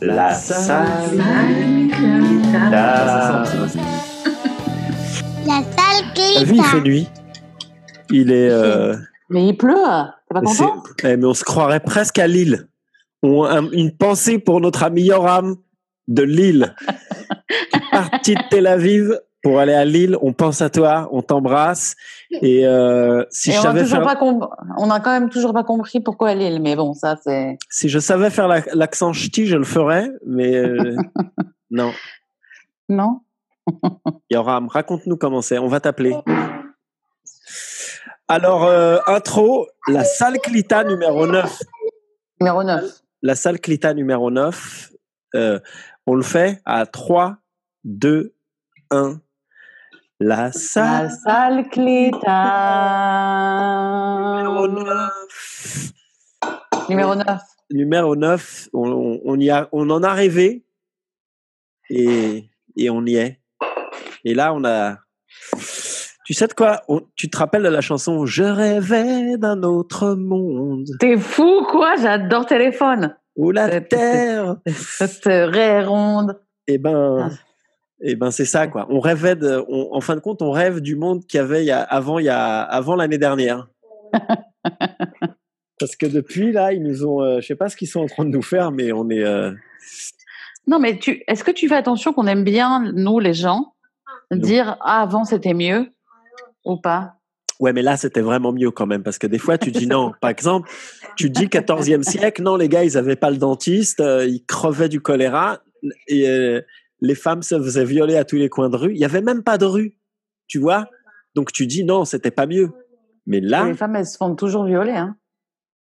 La salle La salle vu, il fait nuit. Il est. euh, Mais il pleut. T'es pas c'est- content? Eh, mais on se croirait presque à Lille. On- une pensée pour notre ami Yoram de Lille. qui est parti de Tel Aviv pour aller à Lille. On pense à toi, on t'embrasse. Et euh, si, Et je on, a savais toujours faire, pas on a quand même toujours pas compris pourquoi est. Mais bon, ça c'est. si je savais faire la- l'accent ch'ti, je le ferais. Mais euh, non. Non? Yoram, raconte-nous comment c'est. On va t'appeler. Alors, euh, intro, la salle Clita numéro 9. Numéro 9. La salle Clita numéro 9. euh, on le fait à 3, 2, 1. La La salle salle numéro Cléta. 9. Numéro 9. Numéro 9, on, on- on y a, on en a rêvé et, et on y est. Et là, on a. Tu sais de quoi? On- Tu te rappelles de la chanson Je rêvais d'un autre monde? T'es fou quoi? J'adore téléphone. où la terre. Cette raie ronde. Eh ben, Ah. Eh ben c'est ça quoi. On rêvait de. on- en fin de compte, on rêve du monde qu'il y avait il y a, avant, il y a, avant l'année dernière. Parce que depuis là, ils nous ont. euh, je sais pas ce qu'ils sont en train de nous faire, mais on est. euh, Non mais tu. Est-ce que tu fais attention qu'on aime bien nous les gens Non. dire ah, avant c'était mieux ou pas? Ouais, mais là, c'était vraiment mieux quand même, parce que des fois, tu dis non. Par exemple, tu dis 14e siècle, non, les gars, ils avaient pas le dentiste, euh, ils crevaient du choléra, et euh, les femmes se faisaient violer à tous les coins de rue. Il y avait même pas de rue, tu vois. Donc tu dis non, c'était pas mieux. Mais là, Les femmes elles se font toujours violer. Hein.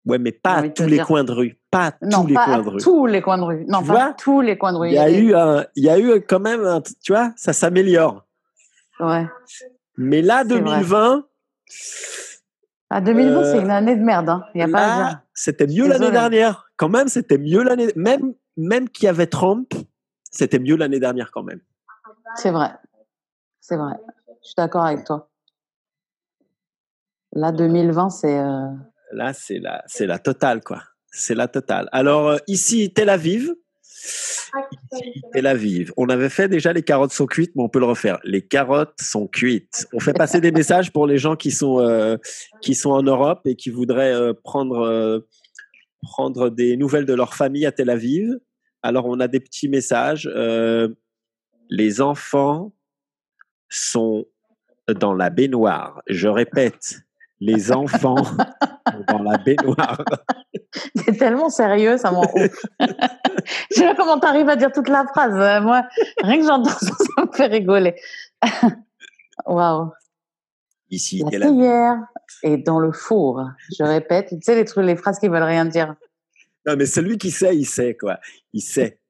ouais, mais pas à tous les dire. coins de rue, pas à Non, tous les coins de rue. tous les coins de rue. Non, Tu pas tous les coins de rue. Il y a eu, un, il y a eu quand même, un, tu vois, ça s'améliore. Ouais. Mais là, C'est vrai. 2020, À 2020, Euh, c'est une année de merde. Hein. Il y a pas Là, c'était mieux l'année dernière. Quand même, c'était mieux l'année. Même, même qu'il y avait Trump, c'était mieux l'année dernière quand même. C'est vrai. C'est vrai. Je suis d'accord avec toi. Là, 2020, c'est. euh, Là, c'est la, c'est la totale, quoi. C'est la totale. Alors, euh, ici, Tel Aviv. Ici, Tel Aviv. On avait fait déjà les carottes sont cuites, mais on peut le refaire. Les carottes sont cuites. On fait passer des messages pour les gens qui sont, euh, qui sont en Europe et qui voudraient euh, prendre, prendre des nouvelles de leur famille à Tel Aviv. Alors, on a des petits messages. Euh, les enfants sont dans la baignoire. Je répète, les enfants sont dans la baignoire. C'est tellement sérieux, ça m'en ouf. Je sais pas comment t'arrives à dire toute la phrase. Euh, Moi, rien que j'entends ça, ça me fait rigoler. Waouh. Ici, La Tel Aviv. cuillère est dans le four. Je répète, tu sais, les trucs, les phrases qui veulent rien dire. Non, mais celui qui sait, il sait, quoi. Il sait.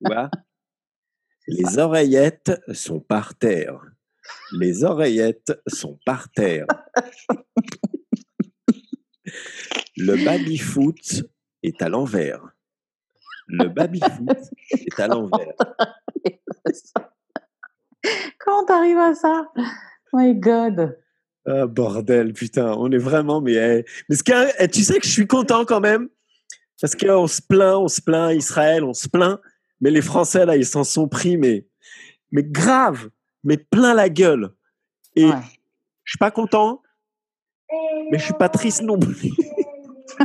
Tu vois? Les oreillettes sont par terre. Les oreillettes sont par terre. Le baby-foot est à l'envers. Le baby-foot est à l'envers. Comment t'arrives à ça? My God. Ah, bordel, putain, on est vraiment, mais, eh, mais ce qu'il y a- eh, tu sais que je suis content quand même, parce qu'on se plaint, on se plaint, Israël, on se plaint, mais les Français, là, ils s'en sont pris, mais, mais grave, mais plein la gueule. Et Ouais. je suis pas content, mais je suis pas triste non plus.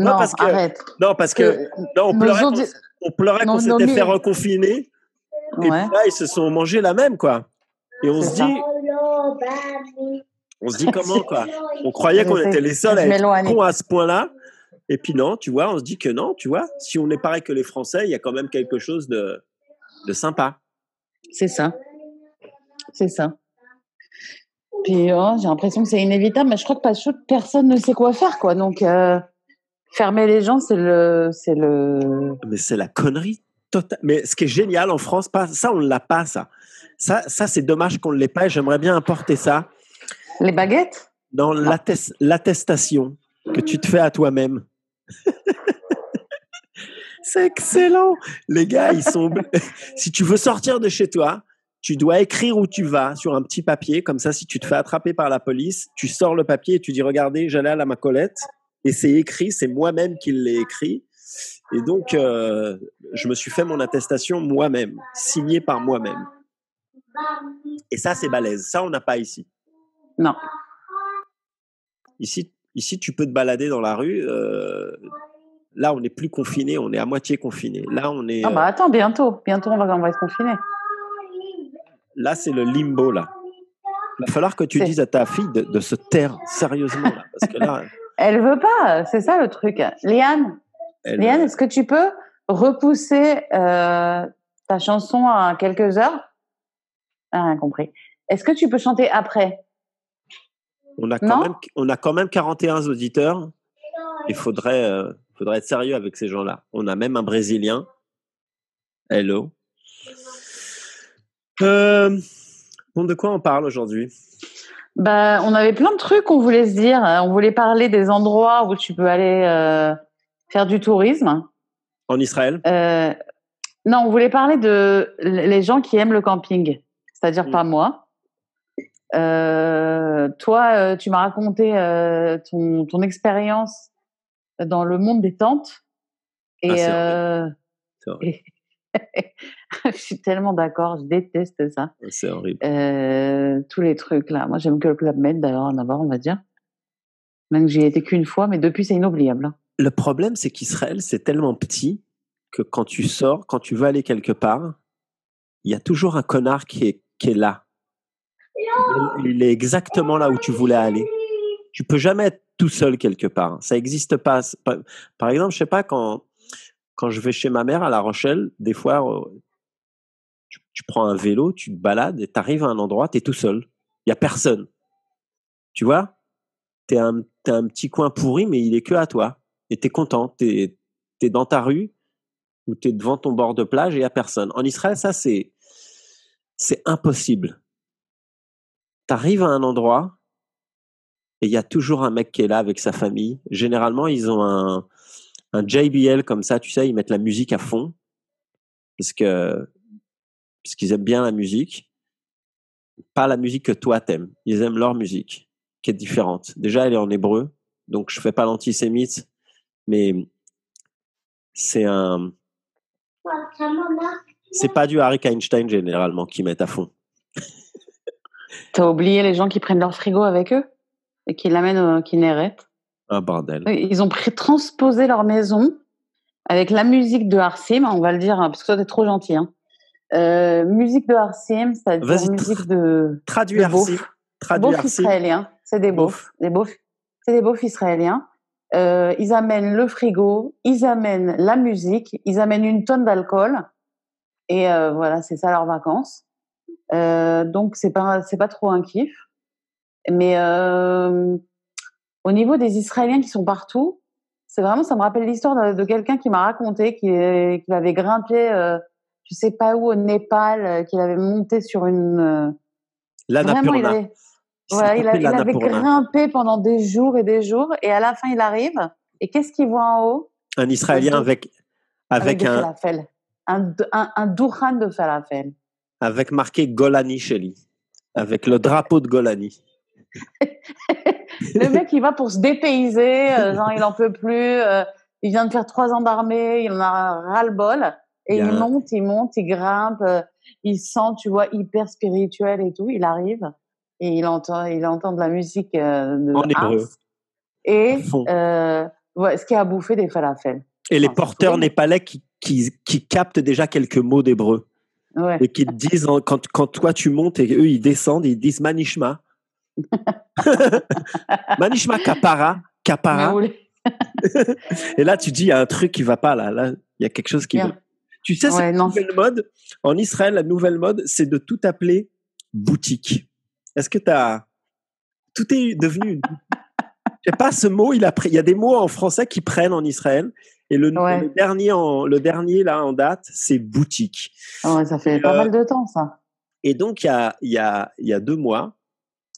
Non, parce que- arrête. Non, parce que, non, on pleurait, qu'on- audi- on pleurait qu'on nos- nos s'était fait reconfiner, et puis Ouais. là, ils se sont mangés la même, quoi. Et on se ça. dit, on se dit comment, quoi. On croyait qu'on était les seuls à être cons à ce point-là. Et puis non, tu vois, on se dit que non, tu vois, si on est pareil que les Français, il y a quand même quelque chose de, de sympa. C'est ça. C'est ça. Puis oh, j'ai l'impression que c'est inévitable, mais je crois que pas chaud, personne ne sait quoi faire, quoi. Donc euh, fermer les gens, c'est le, c'est le. Mais c'est la connerie totale. Mais ce qui est génial en France, pas, ça, on ne l'a pas, ça. Ça, ça c'est dommage qu'on ne l'ait pas et j'aimerais bien importer ça Les baguettes? dans l'attes- l'attestation que tu te fais à toi-même. c'est excellent. Les gars, ils sont. si tu veux sortir de chez toi, tu dois écrire où tu vas sur un petit papier. Comme ça, si tu te fais attraper par la police, tu sors le papier et tu dis Regardez, j'allais à la Macolette et c'est écrit, c'est moi-même qui l'ai écrit. Et donc, euh, je me suis fait mon attestation moi-même, signée par moi-même. Et ça, c'est balèze. Ça, on n'a pas ici. Non. Ici, ici, tu peux te balader dans la rue. Euh, là, on n'est plus confiné, on est à moitié confiné. Là, on est. Ah bah attends, bientôt, bientôt, on va, on va être confiné. Là, c'est le limbo là. Il va falloir que tu dises à ta fille de, se taire sérieusement là, parce que là. Elle veut pas, c'est ça le truc. Liane, Liane, est-ce que tu peux repousser euh, ta chanson à quelques heures? Ah, Rien compris. Est-ce que tu peux chanter après? On a, quand même, on a quand même 41 auditeurs. Il faudrait, euh, faudrait être sérieux avec ces gens-là. On a même un Brésilien. Hello. Euh, bon, de quoi on parle aujourd'hui? Bah, On avait plein de trucs qu'on voulait se dire. On voulait parler des endroits où tu peux aller euh, faire du tourisme. En Israël? Non, on voulait parler de les gens qui aiment le camping, c'est-à-dire mm. pas moi. Euh, toi, tu m'as raconté ton, ton expérience dans le monde des tentes. Et, ah, je suis tellement d'accord, je déteste ça. C'est horrible. Euh, tous les trucs là. Moi, j'aime que le Club Med d'ailleurs en avoir, on va dire. Même que j'y ai été qu'une fois, mais depuis, c'est inoubliable. Hein. Le problème, c'est qu'Israël, c'est tellement petit que quand tu sors, quand tu veux aller quelque part, il y a toujours un connard qui est, qui est là. Il est exactement là où tu voulais aller. Tu peux jamais être tout seul quelque part. Ça n'existe pas. Par exemple, je sais pas quand quand je vais chez ma mère à La Rochelle, des fois, euh, tu, prends un vélo, tu te balades et tu arrives à un endroit, tu es tout seul. Il y a personne. Tu vois? Tu es un, un petit coin pourri, mais il est que à toi. Et tu es content. Tu es, dans ta rue ou tu es devant ton bord de plage et il n'y a personne. En Israël, ça, c'est, c'est impossible. Tu arrives à un endroit et il y a toujours un mec qui est là avec sa famille. Généralement, ils ont un, un JBL comme ça, tu sais, ils mettent la musique à fond parce que parce qu'ils aiment bien la musique, pas la musique que toi t'aimes. Ils aiment leur musique qui est différente. Déjà, elle est en hébreu, donc je fais pas l'antisémite, mais c'est un c'est pas du Harry Einstein généralement qui mettent à fond. T'as oublié les gens qui prennent leur frigo avec eux et qui l'amènent au Kinneret un bordel. Ils ont transposé leur maison avec la musique de Harsim, on va le dire, hein, parce que toi, t'es trop gentil. Hein. Euh, musique de Harsim, c'est-à-dire musique de. Traduis Harsim. Traduis israéliens. C'est des beaufs. Des beaufs. C'est des beaufs israéliens. Euh, ils amènent le frigo, ils amènent la musique, ils amènent une tonne d'alcool. Et euh, voilà, c'est ça leurs vacances. Donc, c'est pas, c'est pas trop un kiff. Mais au niveau des Israéliens qui sont partout, c'est vraiment, ça me rappelle l'histoire de, quelqu'un qui m'a raconté qu'il avait grimpé, euh, je sais pas où, au Népal, euh, qu'il avait monté sur une. Euh, vraiment, il avait, il, avait grimpé pendant des jours et des jours, et à la fin, il arrive, et qu'est-ce qu'il voit en haut? Un Israélien avec, avec, un, un, un, un de falafel. Avec marqué Golani chez lui, avec le drapeau de Golani. le mec, il va pour se dépayser, euh, genre, il en peut plus. Euh, il vient de faire trois ans d'armée, il en a ras-le-bol. Et il, monte, il monte, il grimpe, euh, il sent, tu vois, hyper spirituel et tout. Il arrive et il entend, il entend de la musique de en hébreu. Et ce qui a bouffé des falafels. Et les porteurs népalais qui, qui, qui, captent déjà quelques mots d'hébreu. Et qui te disent, quand, quand toi tu montes et eux ils descendent, ils disent Manishma. Manishma Kapara. Kapara. et là, tu dis, il y a un truc qui va pas là. Là, il y a quelque chose qui va. Tu sais, cette nouvelle mode, en Israël, la nouvelle mode, c'est de tout appeler boutique. Est-ce que tu as. Tout est devenu. Je sais pas, ce mot, il a pris. Il y a des mots en français qui prennent en Israël. Et le, dernier, en, le dernier, là, en date, c'est boutique. ça fait pas euh, mal de temps, ça. Et donc, il y a, y, a, y a deux mois,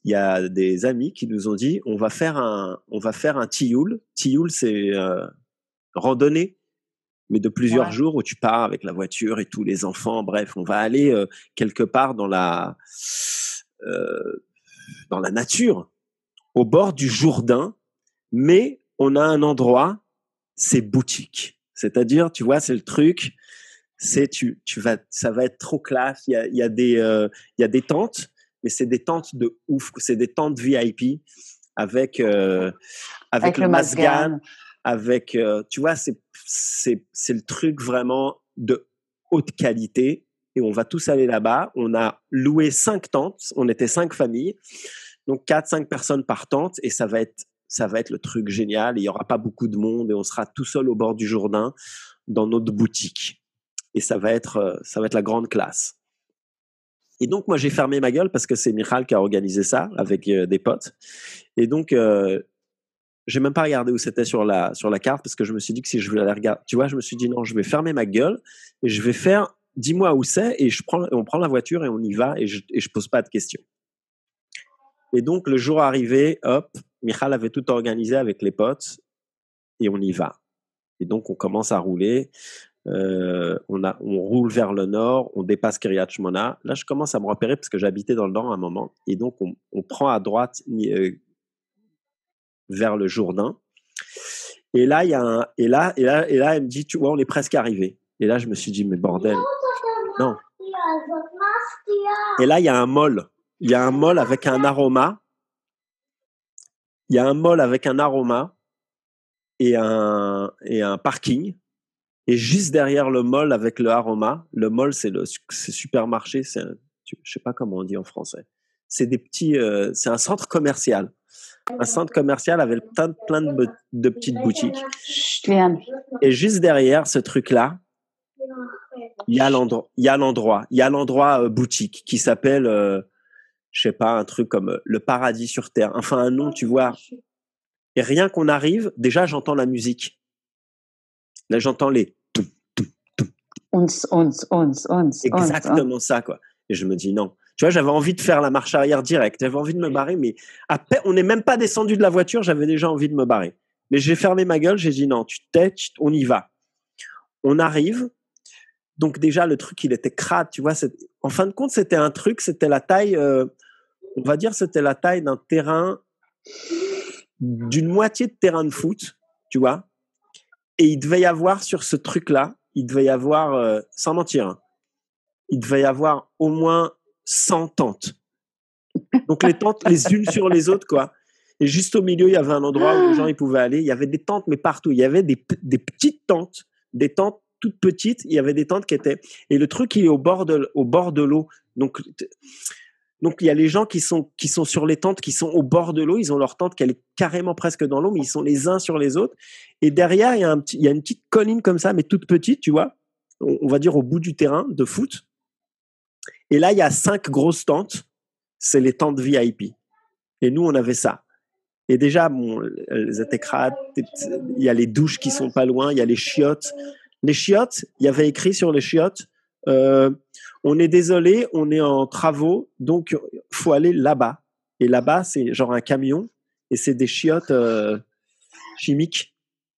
il y a des amis qui nous ont dit on va faire un on va faire un tioul. Tioul c'est euh, randonnée mais de plusieurs jours où tu pars avec la voiture et tous les enfants. Bref, on va aller euh, quelque part dans la euh, dans la nature, au bord du Jourdain, mais on a un endroit, c'est boutique. C'est-à-dire, tu vois, c'est le truc, c'est tu, tu vas, ça va être trop classe. Il y a, il y a des, euh, il y a des tentes, mais c'est des tentes de ouf. C'est des tentes VIP avec, euh, avec, le masgan, avec, euh, tu vois, c'est, c'est, c'est le truc vraiment de haute qualité. Et on va tous aller là-bas. On a loué cinq tentes. On était cinq familles. Donc, quatre, cinq personnes par tente. Et ça va être, ça va être le truc génial. Il y aura pas beaucoup de monde et on sera tout seul au bord du Jourdain dans notre boutique. Et ça va être, euh, ça va être la grande classe. Et donc, moi, j'ai fermé ma gueule parce que c'est Michal qui a organisé ça avec euh, des potes. Et donc, euh, j'ai même pas regardé où c'était sur la, sur la carte parce que je me suis dit que si je voulais aller regarder, tu vois, je me suis dit non, je vais fermer ma gueule et je vais faire, dis-moi où c'est et je prends, on prend la voiture et on y va et je, et je pose pas de questions. Et donc, le jour arrivé, hop, Michal avait tout organisé avec les potes et on y va. Et donc, on commence à rouler. Euh, on, a, on roule vers le nord, on dépasse Kiryat Shmona. Là, je commence à me repérer parce que j'habitais dans le nord à un moment. Et donc, on, on prend à droite euh, vers le Jourdain. Et là, il y a un, et là, et là, et là, elle me dit, tu vois, on est presque arrivé. Et là, je me suis dit, mais bordel. Non. Et là, il y a un mol. Il y a un mol avec un aroma. Il y a un mol avec un aroma et un, et un parking. Et juste derrière le mall avec le aroma, le mall c'est le supermarché, c'est je sais pas comment on dit en français. C'est des petits, euh, c'est un centre commercial, un centre commercial avec plein, plein de, de petites boutiques. Et juste derrière ce truc là, il y a l'endroit, il y a l'endroit, il y a l'endroit euh, boutique qui s'appelle, euh, je sais pas, un truc comme euh, le paradis sur terre. Enfin un nom, tu vois. Et rien qu'on arrive, déjà j'entends la musique. Là j'entends les Exactement ça, quoi. Et je me dis non. Tu vois, j'avais envie de faire la marche arrière directe. J'avais envie de me barrer, mais on n'est même pas descendu de la voiture. J'avais déjà envie de me barrer. Mais j'ai fermé ma gueule. J'ai dit non, tu t'es, on y va. On arrive. Donc déjà, le truc, il était crade. Tu vois, en fin de compte, c'était un truc. C'était la taille. Euh, on va dire, c'était la taille d'un terrain, d'une moitié de terrain de foot. Tu vois. Et il devait y avoir sur ce truc-là il devait y avoir, euh, sans mentir, hein, il devait y avoir au moins 100 tentes. Donc les tentes les unes sur les autres, quoi. Et juste au milieu, il y avait un endroit où les gens ils pouvaient aller. Il y avait des tentes, mais partout. Il y avait des, petites tentes, des tentes toutes petites. Il y avait des tentes qui étaient. Et le truc, il est au bord de, au bord de l'eau. Donc donc il y a les gens qui sont qui sont sur les tentes, qui sont au bord de l'eau. Ils ont leur tente qui est carrément presque dans l'eau, mais ils sont les uns sur les autres. Et derrière, il y a un petit, il y a une petite colline comme ça, mais toute petite, tu vois. On, va dire au bout du terrain de foot. Et là, il y a cinq grosses tentes. C'est les tentes VIP. Et nous, on avait ça. Et déjà, bon, elles étaient crades. Il y a les douches qui sont pas loin. Il y a les chiottes. Les chiottes, il y avait écrit sur les chiottes. Euh, on est désolé, on est en travaux, donc faut aller là-bas. Et là-bas, c'est genre un camion et c'est des chiottes euh, chimiques.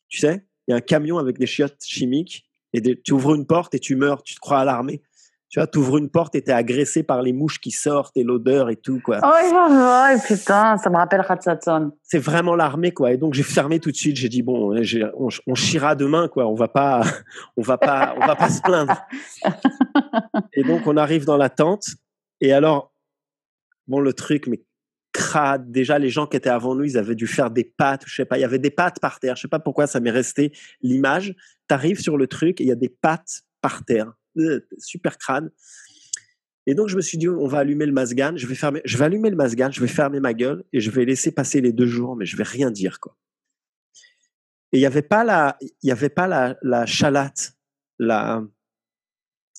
Tu sais, il y a un camion avec des chiottes chimiques et tu ouvres une porte et tu meurs, tu te crois à l'armée. Tu vois, tu ouvres une porte et t'es agressé par les mouches qui sortent et l'odeur et tout, quoi. Oh, putain, ça me rappelle Ratsatson. C'est vraiment l'armée, quoi. Et donc, j'ai fermé tout de suite. J'ai dit, bon, on, on chira demain, quoi. On va pas, on va pas, on va pas se plaindre. et donc, on arrive dans la tente. Et alors, bon, le truc, mais crade. Déjà, les gens qui étaient avant nous, ils avaient dû faire des pattes, je sais pas. Il y avait des pattes par terre. Je sais pas pourquoi ça m'est resté l'image. T'arrives sur le truc et il y a des pattes par terre super crâne. Et donc, je me suis dit, on va allumer le masgan, je vais, fermer, je vais allumer le masgan, je vais fermer ma gueule et je vais laisser passer les deux jours, mais je vais rien dire, quoi. Et il n'y avait pas la, il y avait pas la, la chalate, la,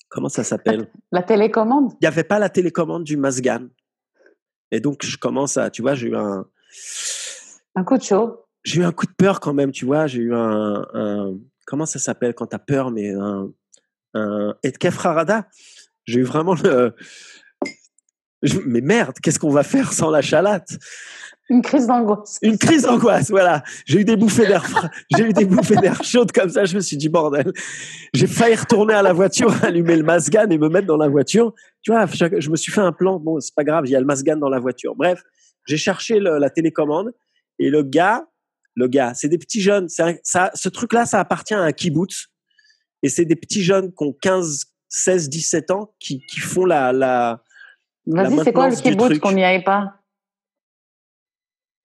comment ça s'appelle? La, télécommande? Il n'y avait pas la télécommande du masgan. Et donc, je commence à, tu vois, j'ai eu un, un coup de chaud. J'ai eu un coup de peur quand même, tu vois, j'ai eu un, un comment ça s'appelle quand tu as peur, mais un, un Etkef Harada. J'ai eu vraiment le. Mais merde, qu'est-ce qu'on va faire sans la chalate? Une crise d'angoisse. Une crise d'angoisse, voilà. J'ai eu des bouffées d'air j'ai eu des bouffées d'air chaudes comme ça. Je me suis dit bordel. J'ai failli retourner à la voiture, allumer le masgan et me mettre dans la voiture. Tu vois, je me suis fait un plan. Bon, c'est pas grave, il y a le masgan dans la voiture. Bref, j'ai cherché la télécommande et le gars le gars. C'est des petits jeunes. ça, ce truc-là, ça appartient à un kibbutz. Et c'est des petits jeunes qui ont 15, 16, 17 ans qui, qui font la. la Vas-y, c'est quoi le kibbutz qu'on n'y aille pas?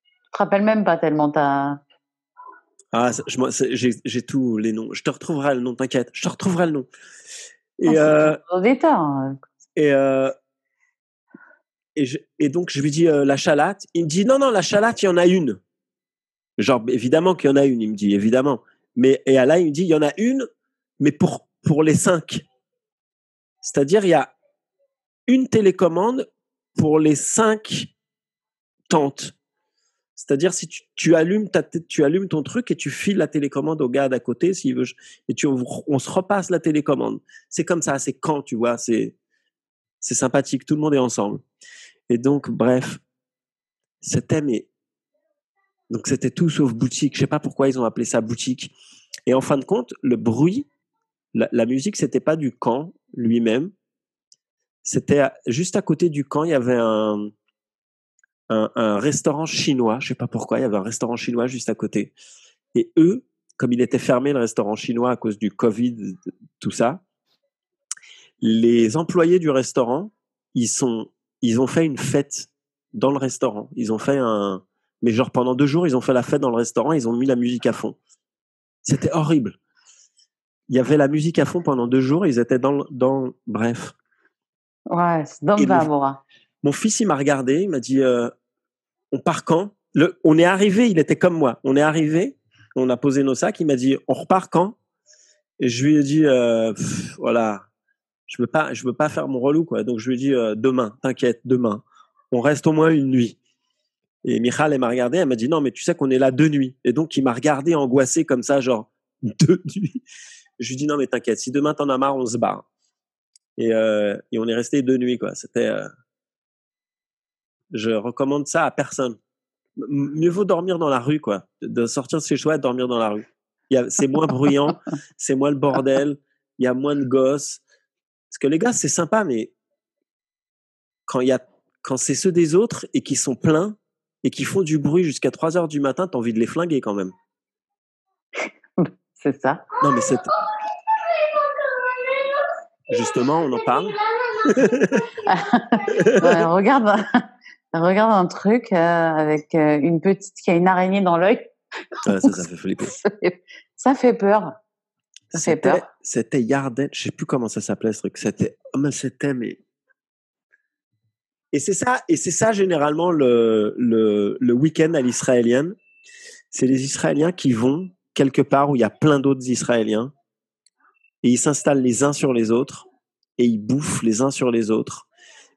Je te rappelle même pas tellement ta. Ah, j'ai tous les noms. Je te retrouverai le nom, t'inquiète. Je te retrouverai le nom. Et, euh, hein. et, euh, et, et, donc, je lui dis euh, la chalate. Il me dit non, non, la chalate, il y en a une. Genre, évidemment qu'il y en a une, il me dit, évidemment. Mais, et là, il me dit, il y en a une, mais pour, pour les cinq. C'est-à-dire, il y a une télécommande pour les cinq tentes. C'est-à-dire, si tu, allumes ta, tu allumes ton truc et tu files la télécommande au gars d'à côté, s'il veut, et tu, on se repasse la télécommande. C'est comme ça, c'est quand, tu vois, c'est, c'est sympathique, tout le monde est ensemble. Et donc, bref, c'était, mais, donc c'était tout sauf boutique. Je sais pas pourquoi ils ont appelé ça boutique. Et en fin de compte, le bruit, la, musique, c'était pas du camp lui-même. C'était juste à côté du camp, il y avait un, un, restaurant chinois. Je sais pas pourquoi, il y avait un restaurant chinois juste à côté. Et eux, comme il était fermé le restaurant chinois à cause du Covid, tout ça, les employés du restaurant, ils sont, ils ont fait une fête dans le restaurant. Ils ont fait un, mais genre pendant deux jours, ils ont fait la fête dans le restaurant. Ils ont mis la musique à fond. C'était horrible. Il y avait la musique à fond pendant deux jours. Ils étaient dans, dans, bref. Ouais, c'est dans le mon fils, il m'a regardé, il m'a dit euh, On part quand? Le, On est arrivé, il était comme moi. On est arrivé, on a posé nos sacs, il m'a dit On repart quand? Et je lui ai dit euh, Voilà, je veux pas, je veux pas faire mon relou, quoi. Donc je lui ai dit euh, Demain, t'inquiète, demain. On reste au moins une nuit. Et Michal, elle m'a regardé, elle m'a dit Non, mais tu sais qu'on est là deux nuits. Et donc il m'a regardé angoissé comme ça, genre deux nuits. Je lui dit Non, mais t'inquiète, si demain t'en as marre, on se barre. Et, et on est resté deux nuits, quoi. C'était je recommande ça à personne. mieux vaut dormir dans la rue, quoi. De sortir de chez soi et dormir dans la rue. C'est moins bruyant, c'est moins le bordel, il y a moins de gosses. Parce que les gars, c'est sympa, mais quand, y a, quand c'est ceux des autres et qui sont pleins et qui font du bruit jusqu'à 3 heures du matin, t'as envie de les flinguer quand même. C'est ça. Non, mais c'est. Justement, on en parle. regarde, regarde un truc euh, avec euh, une petite qui a une araignée dans l'œil. ça, ça fait flipper. ça fait peur. Ça fait peur. C'était Yarden, je sais plus comment ça s'appelait ce truc. C'était, oh, mais c'était, mais. Et c'est ça, et c'est ça généralement le, le, le week-end à l'israélienne. C'est les Israéliens qui vont quelque part où il y a plein d'autres Israéliens et ils s'installent les uns sur les autres et ils bouffent les uns sur les autres.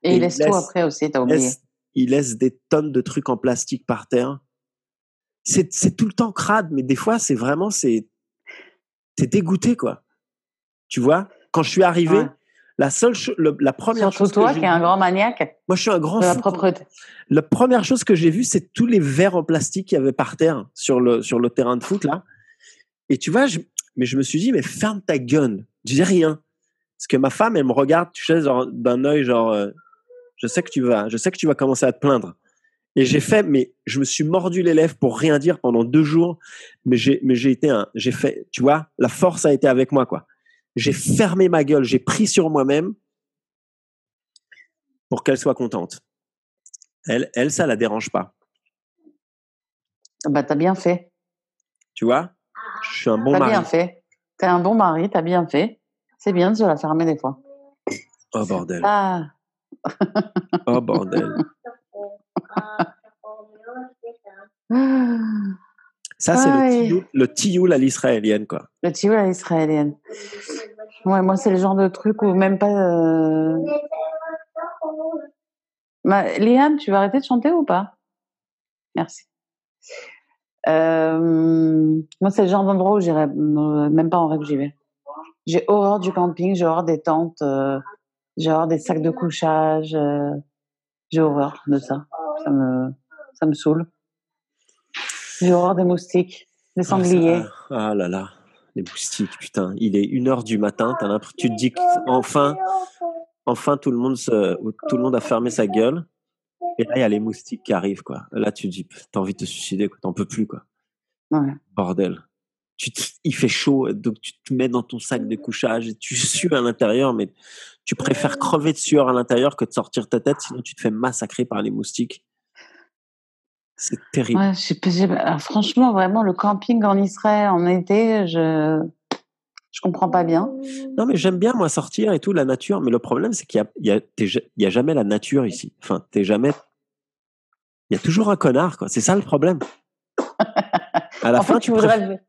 Et, ils laissent tout après aussi, t'as oublié ils laissent des tonnes de trucs en plastique par terre. C'est tout le temps crade, mais des fois, c'est vraiment, c'est dégoûté, quoi. Tu vois, quand je suis arrivé, la seule la première chose. toi qui es un grand maniaque. Moi, je suis un grand. De la propreté. La première chose que j'ai vue, c'est tous les verres en plastique qu'il y avait par terre sur le, sur le terrain de foot, là. Et tu vois, je, mais je me suis dit, mais ferme ta gueule. Je dis rien. Parce que ma femme, elle me regarde, tu sais, d'un œil, genre, euh, je sais que tu vas, je sais que tu vas commencer à te plaindre. Et j'ai fait, mais je me suis mordu les lèvres pour rien dire pendant deux jours. Mais j'ai, mais j'ai été un, j'ai fait, tu vois, la force a été avec moi, quoi. J'ai fermé ma gueule, j'ai pris sur moi-même pour qu'elle soit contente. Elle, elle, ça la dérange pas. Bah, t'as bien fait. Tu vois, je suis un bon mari. T'as bien fait. T'es un bon mari, t'as bien fait. C'est bien de se la fermer des fois. Oh bordel. Ah. Oh bordel. Ça, c'est le tioul à l'israélienne, quoi. Le tioul à l'israélienne. Ouais, moi, c'est le genre de truc où même pas. Euh... Liam, tu vas arrêter de chanter ou pas? Merci. Euh... Moi, c'est le genre d'endroit où j'irai même pas en rêve, j'y vais. J'ai horreur du camping, j'ai horreur des tentes. Euh genre des sacs de couchage. Euh, j'ai horreur de ça. Ça me, ça me saoule. J'ai horreur des moustiques, des ah, sangliers. Ah, là là, les moustiques, putain. Il est une heure du matin, as tu te dis qu'enfin, enfin tout le monde se, tout le monde a fermé sa gueule. Et là, il y a les moustiques qui arrivent, quoi. Là, tu te dis, t'as envie de te suicider, quoi. T'en peux plus, quoi. Bordel. Tu il fait chaud, donc tu te mets dans ton sac de couchage et tu sues à l'intérieur, mais tu préfères crever de sueur à l'intérieur que de sortir ta tête, sinon tu te fais massacrer par les moustiques. C'est terrible. Ouais, franchement, vraiment, le camping en Israël en été, je je comprends pas bien. Non, mais j'aime bien moi sortir et tout la nature, mais le problème c'est qu'il y a, y, a, jamais la nature ici. Enfin, t'es jamais. Il y a toujours un connard, quoi. C'est ça le problème. À la fin, tu, voudrais,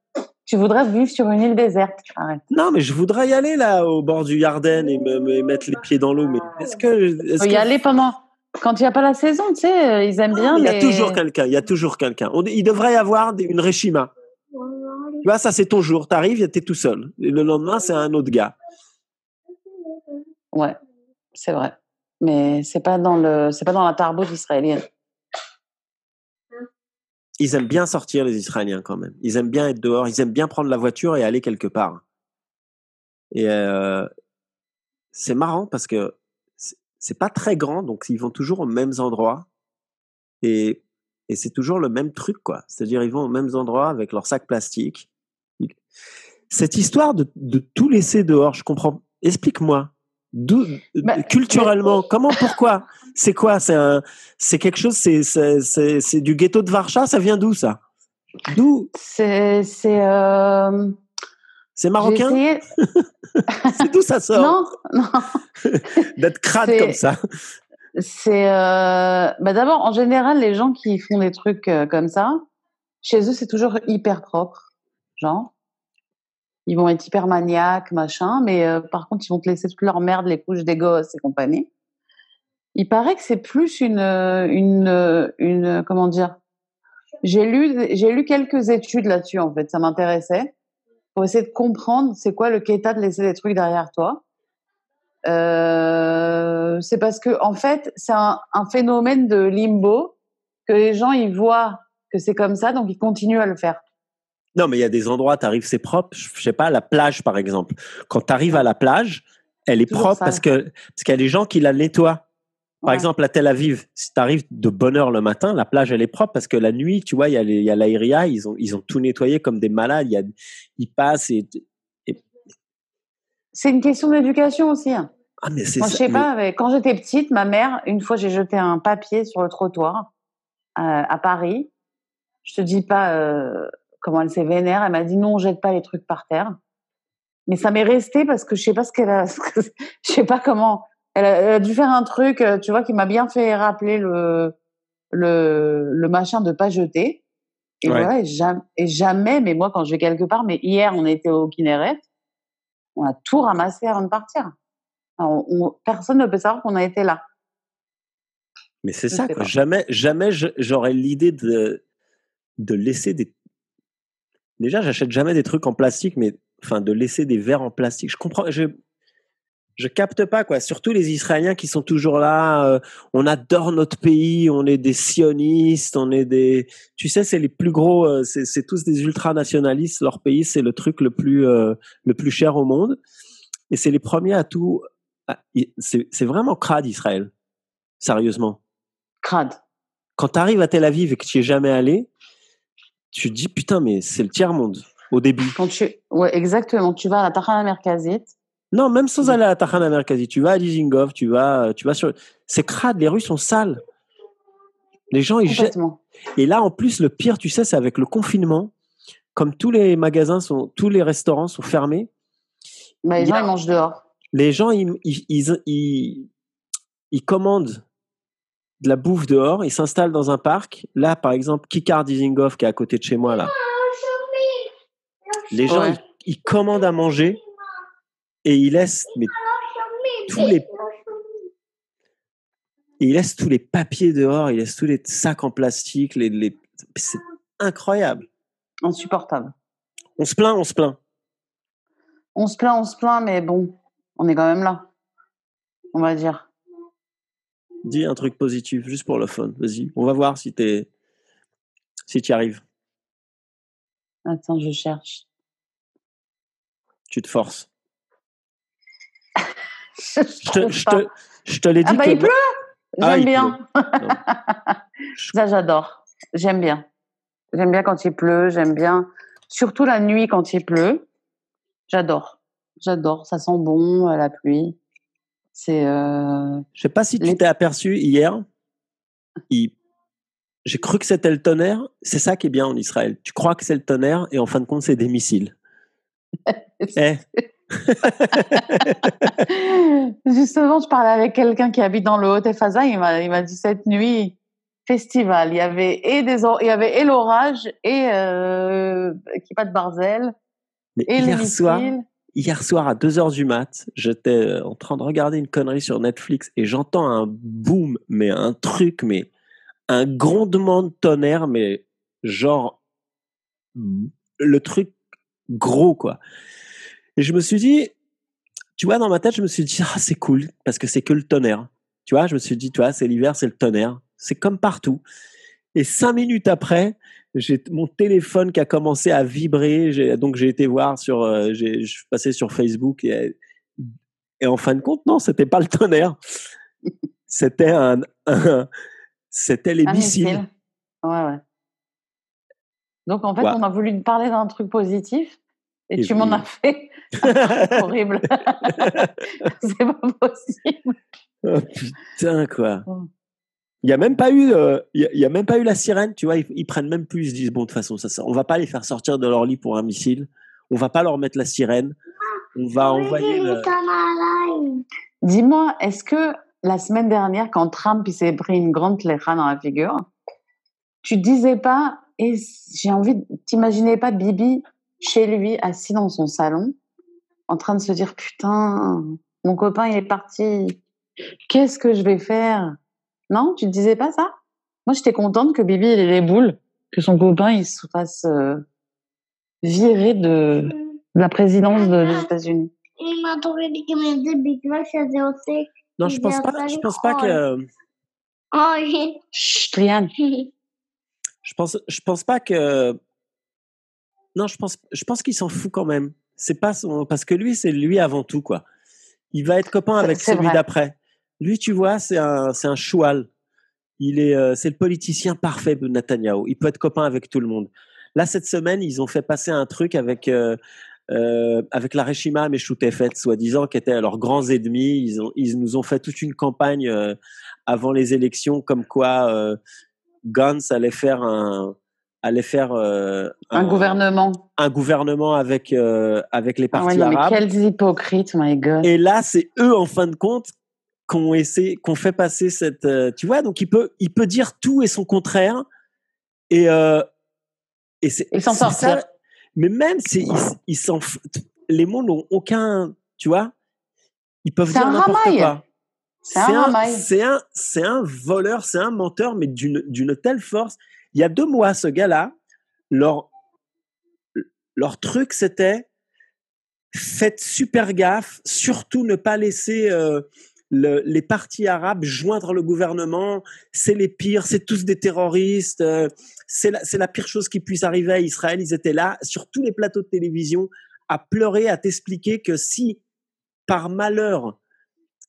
tu voudrais vivre sur une île déserte. Arrête. Non, mais je voudrais y aller là au bord du Yarden et me, mettre les pieds dans l'eau. Mais est-ce que y aller pendant quand il n'y a pas la saison, tu sais, euh, ils aiment bien. Il y a toujours quelqu'un. Il y a toujours quelqu'un. Il devrait y avoir une Réchima. Tu vois, ça c'est ton jour. Tu arrives, tu es tout seul. Et le lendemain, c'est un autre gars. Ouais, c'est vrai. Mais c'est pas dans le, c'est pas dans la tarbot israélienne. Ils aiment bien sortir les Israéliens quand même. Ils aiment bien être dehors. Ils aiment bien prendre la voiture et aller quelque part. Et euh, c'est marrant parce que c'est pas très grand, donc ils vont toujours aux mêmes endroits. Et et c'est toujours le même truc, quoi. C'est-à-dire, ils vont aux mêmes endroits avec leur sac plastique. Cette histoire de, de tout laisser dehors, je comprends. Explique-moi. Bah, culturellement, comment, pourquoi? C'est quoi? C'est quelque chose. C'est, du ghetto de Varcha. Ça vient d'où ça? D'où? C'est, c'est. Euh... C'est marocain? C'est d'où ça sort? Non, non. D'être crade comme ça c'est euh, bah d'abord en général les gens qui font des trucs euh, comme ça chez eux c'est toujours hyper propre genre. Ils vont être hyper maniaques machin mais euh, par contre ils vont te laisser toute leur merde les couches des gosses et compagnie. Il paraît que c'est plus une une une comment dire j'ai lu j'ai lu quelques études là-dessus en fait ça m'intéressait pour essayer de comprendre c'est quoi le quéta de laisser des trucs derrière toi euh, c'est parce que en fait, c'est un, phénomène de limbo que les gens ils voient que c'est comme ça, donc ils continuent à le faire. Non, mais il y a des endroits, tu arrives, c'est propre. Je sais pas, la plage par exemple. Quand tu arrives à la plage, elle est propre parce que parce qu'il y a des gens qui la nettoient. Par exemple, à Tel Aviv, si tu arrives de bonne heure le matin, la plage elle est propre parce que la nuit, tu vois, il y a il y a l'aéria, ils ont ils ont tout nettoyé comme des malades. Il y a, ils passent et c'est une question d'éducation aussi. Hein. Ah, mais c'est Moi, je sais pas, quand j'étais petite, ma mère, une fois, j'ai jeté un papier sur le trottoir euh, à Paris. Je te dis pas euh, comment elle s'est vénère. Elle m'a dit non, jette pas les trucs par terre. Mais ça m'est resté parce que je sais pas ce qu'elle a, je sais pas comment. Elle a, dû faire un truc, euh, tu vois, qui m'a bien fait rappeler le, le, le machin de pas jeter. Et voilà, et jamais, et jamais, mais moi, quand je vais quelque part, mais hier, on était au Kinneret, on a tout ramassé avant de partir. personne ne peut savoir qu'on a été là. Mais c'est ça, quoi. Jamais, jamais j'aurais l'idée de, de laisser des. Déjà, j'achète jamais des trucs en plastique, mais enfin, de laisser des verres en plastique. Je comprends. Je, je capte pas quoi. Surtout les Israéliens qui sont toujours là. Euh, on adore notre pays. On est des sionistes. On est des. Tu sais, c'est les plus gros. Euh, c'est tous des ultranationalistes. Leur pays, c'est le truc le plus euh, le plus cher au monde. Et c'est les premiers à tout. C'est vraiment crade Israël. Sérieusement. Crade. Quand tu arrives à Tel Aviv et que tu n'y es jamais allé, tu te dis putain mais c'est le tiers monde au début. Quand tu ouais exactement. Tu vas à la Tahana Merkazit non, même sans aller à Tahana Merkazi, tu vas à Dizingov, tu vas, tu vas sur. C'est crade, les rues sont sales. Les gens, ils jettent. Et là, en plus, le pire, tu sais, c'est avec le confinement, comme tous les magasins sont, tous les restaurants sont fermés. Bah, les gens, ils mangent dehors. Les gens, ils, ils, ils, commandent de la bouffe dehors, ils s'installent dans un parc. Là, par exemple, Kikar Dizingov, qui est à côté de chez moi, là. Les gens, ils commandent à manger et il laisse mais, tous les il laisse tous les papiers dehors, il laisse tous les sacs en plastique, les, les... c'est incroyable. Insupportable. On se plaint, on se plaint. On se plaint, on se plaint, mais bon, on est quand même là. On va dire. Dis un truc positif, juste pour le fun. Vas-y, on va voir si tu si y arrives. Attends, je cherche. Tu te forces je, te, je, te, je te l'ai dit. Ah bah il pleut ah, J'aime bien. Ça j'adore. J'aime bien. J'aime bien quand il pleut. J'aime bien, surtout la nuit quand il pleut. J'adore. J'adore. Ça sent bon la pluie. C'est. Euh... Je sais pas si tu t'es aperçu hier. J'ai cru que c'était le tonnerre. C'est ça qui est bien en Israël. Tu crois que c'est le tonnerre et en fin de compte, c'est des missiles. eh. Justement, je parlais avec quelqu'un qui habite dans le Haut-Ephaza. Il m'a dit cette nuit, festival. Il y avait et des il y avait et l'orage et euh, qui pas de Barzel et hier soir, hier soir à 2 heures du mat, j'étais euh, en train de regarder une connerie sur Netflix et j'entends un boom, mais un truc, mais un grondement de tonnerre, mais genre le truc gros quoi. Et je me suis dit, tu vois, dans ma tête, je me suis dit, ah, c'est cool, parce que c'est que le tonnerre. Tu vois, je me suis dit, tu vois, c'est l'hiver, c'est le tonnerre. C'est comme partout. Et cinq minutes après, j'ai mon téléphone qui a commencé à vibrer. Donc j'ai été voir sur, euh, je suis passé sur Facebook et, et en fin de compte, non, c'était pas le tonnerre. C'était un, c'était les missiles. Ouais, ouais. Donc en fait, on a voulu parler d'un truc positif et, tu m'en as fait horrible. c'est pas possible. Oh, putain quoi. Il n'y a même pas eu, euh, il y, a même pas eu la sirène, tu vois. Ils, prennent même plus, ils se disent bon de toute façon, ça, ça, on va pas les faire sortir de leur lit pour un missile. On va pas leur mettre la sirène. On va envoyer. Dis-moi, est-ce que la semaine dernière, quand Trump s'est pris une grande cléra dans la figure, tu disais pas, et j'ai envie, t'imaginer pas Bibi chez lui, assis dans son salon, en train de se dire putain, mon copain il est parti, qu'est-ce que je vais faire? Non, tu ne disais pas ça? Moi, j'étais contente que Bibi ait les boules, que son copain il se fasse euh, virer de, la présidence des États-Unis. Non, je pense pas. Je pense pas que. Chut, Triane. Je pense, je pense pas que. Non, je pense, je pense qu'il s'en fout quand même. C'est pas son, parce que lui, c'est lui avant tout quoi. Il va être copain avec celui d'après. Lui, tu vois, c'est un, c'est un choual. Il est, euh, c'est le politicien parfait de Netanyahu. Il peut être copain avec tout le monde. Là, cette semaine, ils ont fait passer un truc avec, euh, euh, avec la Reshima Meshoutefet, soi-disant, qui étaient leurs grands ennemis. Ils, ont, ils nous ont fait toute une campagne euh, avant les élections, comme quoi euh, Gantz allait faire un, allait faire un, un, gouvernement, un gouvernement avec avec les ah partis ouais, arabes. Mais quels hypocrites, my God. Et là, c'est eux, en fin de compte, qu'on essaie, qu'on fait passer cette, euh, tu vois, donc il peut, il peut dire tout et son contraire, et euh, et c'est, s'en sortir. Mais même c'est, ils, s'en, les mots n'ont aucun, tu vois, ils peuvent dire n'importe quoi. C'est un, c'est un, c'est un voleur, c'est un menteur, mais d'une, d'une telle force. Il y a deux mois, ce gars-là, leur, leur truc, c'était faites super gaffe, surtout ne pas laisser euh, le, les partis arabes joindre le gouvernement, c'est les pires, c'est tous des terroristes, euh, c'est la, la, pire chose qui puisse arriver à Israël. Ils étaient là sur tous les plateaux de télévision à pleurer, à t'expliquer que si par malheur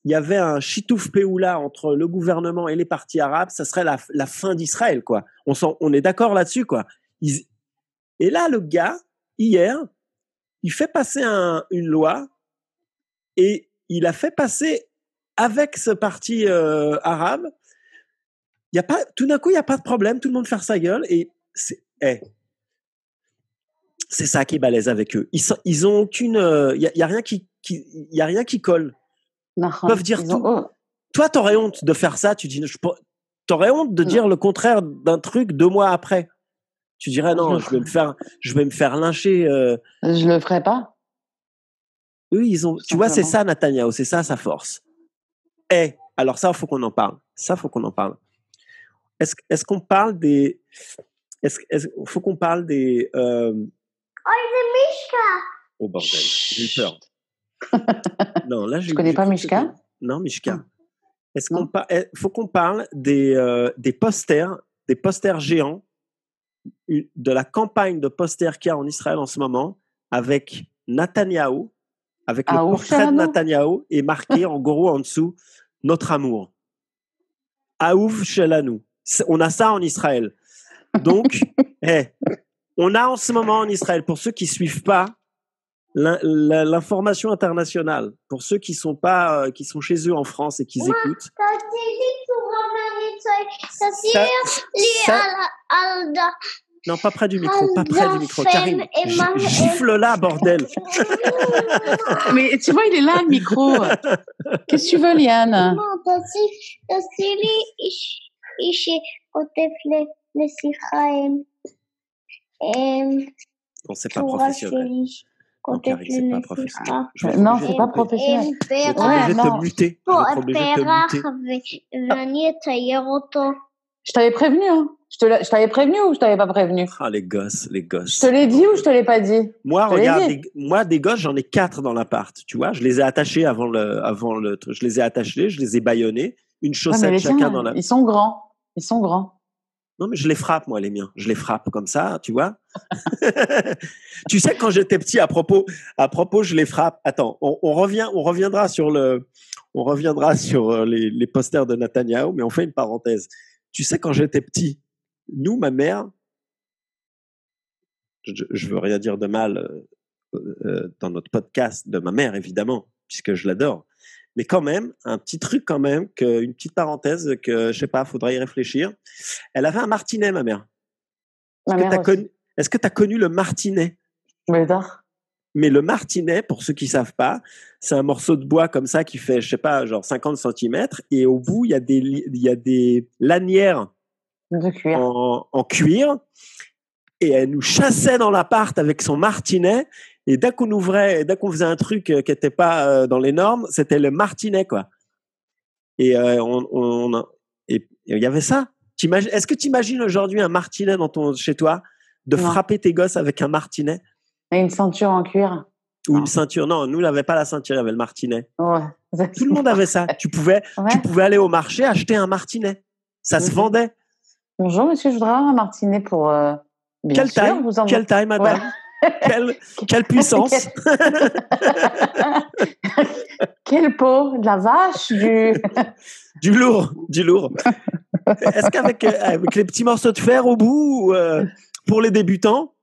il y avait un chitouf peoula entre le gouvernement et les partis arabes, ça serait la, fin d'Israël, quoi. On, est d'accord là-dessus, quoi. et là, le gars, hier, il fait passer un, une loi et il a fait passer avec ce parti euh, arabe, y a pas, tout d'un coup, il n'y a pas de problème, tout le monde fait sa gueule et c'est eh, c'est ça qui est balèze avec eux. Ils, ils ont aucune, il euh, a, rien qui, y a rien qui colle. Ils peuvent dire tout. Ont... Toi, t'aurais honte de faire ça. Tu dis, t'aurais honte de dire le contraire d'un truc deux mois après. Tu dirais non, je, vais me faire, je vais me faire lyncher. Euh... Je le ferai pas. Eux, ils ont, tu vois, c'est ça, Nathaniel, c'est ça sa force. Eh, alors ça, il faut qu'on en parle. Ça, faut qu'on en parle. Est-ce est qu'on parle des... Est-ce qu'il faut qu'on parle des... Euh... Oh, c'est Mishka Oh bordel, j'ai eu peur. Non, là, je connais pas Mishka Non, Mishka. Est-ce qu'on par... Eh, faut qu'on parle des, euh, des posters, des posters géants de la campagne de posters qu'il y a en Israël en ce moment avec Netanyahou, avec le ah, portrait de Netanyahou et marqué en gros en dessous notre amour. Aouf Shelanou. On a ça en Israël. Donc, eh, on a en ce moment en Israël, pour ceux qui suivent pas l'information internationale pour ceux qui sont pas euh, qui sont chez eux en France et qui ouais, écoutent. Non, pas près du micro, pas près du micro. Karine, gifle là, bordel. Mais tu vois, il est là, le micro. Qu'est-ce que tu veux, Liane? Bon, c'est pas professionnel. C'est pas professionnel. Non, c'est pas professionnel. Je suis obligé de te muter. Je t'avais prévenu, hein. Je, t'avais prévenu ou je t'avais pas prévenu? Ah, les gosses, les gosses. Je te l'ai dit ou je te l'ai pas dit? Moi, regarde. Des... moi, des gosses, j'en ai quatre dans l'appart, tu vois. Je les ai attachés avant le, avant le, je les ai attachés, je les ai bâillonnés. Une chaussette chacun dans la. Ils sont grands. Ils sont grands. Non, mais je les frappe, moi, les miens. Je les frappe comme ça, tu vois. tu sais, quand j'étais petit, à propos, à propos, je les frappe. Attends, on, revient, on reviendra sur le, on reviendra sur euh, les, les posters de Netanyahu, mais on fait une parenthèse. Tu sais, quand j'étais petit, nous, ma mère, je, je veux rien dire de mal euh, euh, dans notre podcast de ma mère, évidemment, puisque je l'adore. Mais quand même, un petit truc quand même, que, une petite parenthèse que, je sais pas, faudrait y réfléchir. Elle avait un martinet, ma mère. Est-ce que tu as connu, que le martinet? Mais tard. Mais le martinet, pour ceux qui savent pas, c'est un morceau de bois comme ça qui fait, je sais pas, genre 50 cm, et au bout, il y a des, y a des lanières De cuir. en, en cuir, et elle nous chassait dans l'appart avec son martinet, et dès qu'on ouvrait, dès qu'on faisait un truc euh, qui n'était pas euh, dans les normes, c'était le martinet, quoi. Et euh, on, on- il y avait ça. Est-ce que tu imagines aujourd'hui un martinet dans ton, chez toi, de Non. frapper tes gosses avec un martinet? Et une ceinture en cuir. ou Non. une ceinture Non, nous, on n'avait pas la ceinture, il y avait le martinet. Ouais. Tout le monde avait ça. Tu pouvais, Ouais. tu pouvais aller au marché acheter un martinet. Ça se Mhm. vendait. Bonjour, monsieur, je voudrais avoir un martinet pour. euh, Quelle taille? vous en Quelle taille, madame? Ouais. Quelle, quelle puissance Quelle peau De la vache? Du. Du lourd, du lourd. Est-ce qu'avec euh, avec les petits morceaux de fer au bout, ou, euh, pour les débutants?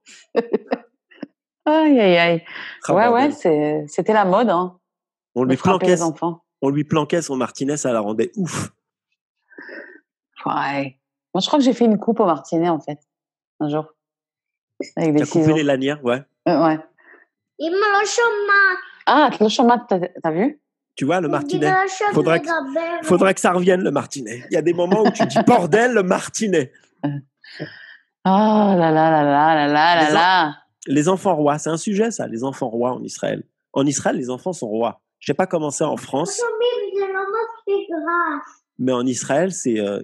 Aïe, aïe, aïe. Ah, ouais, bordel. ouais, c'était la mode, hein. on lui, planquait, les enfants. on lui planquait son martinet, ça la rendait ouf. Ouais. Moi, je crois que j'ai fait une coupe au martinet, en fait, un jour. Avec des as ciseaux. coupé les lanières, ouais. Euh, ouais. Et mon chemin. Ah, le chemin, t'as vu? Tu vois, le martinet. Faudra que, faudra que ça revienne, le martinet. Il y a des moments où tu dis bordel, le martinet. Oh là là là là là là les là Les enfants rois, c'est un sujet, ça, les enfants rois en Israël. En Israël, les enfants sont rois. Je n'ai pas commencé en France. Mais en Israël, c'est, euh,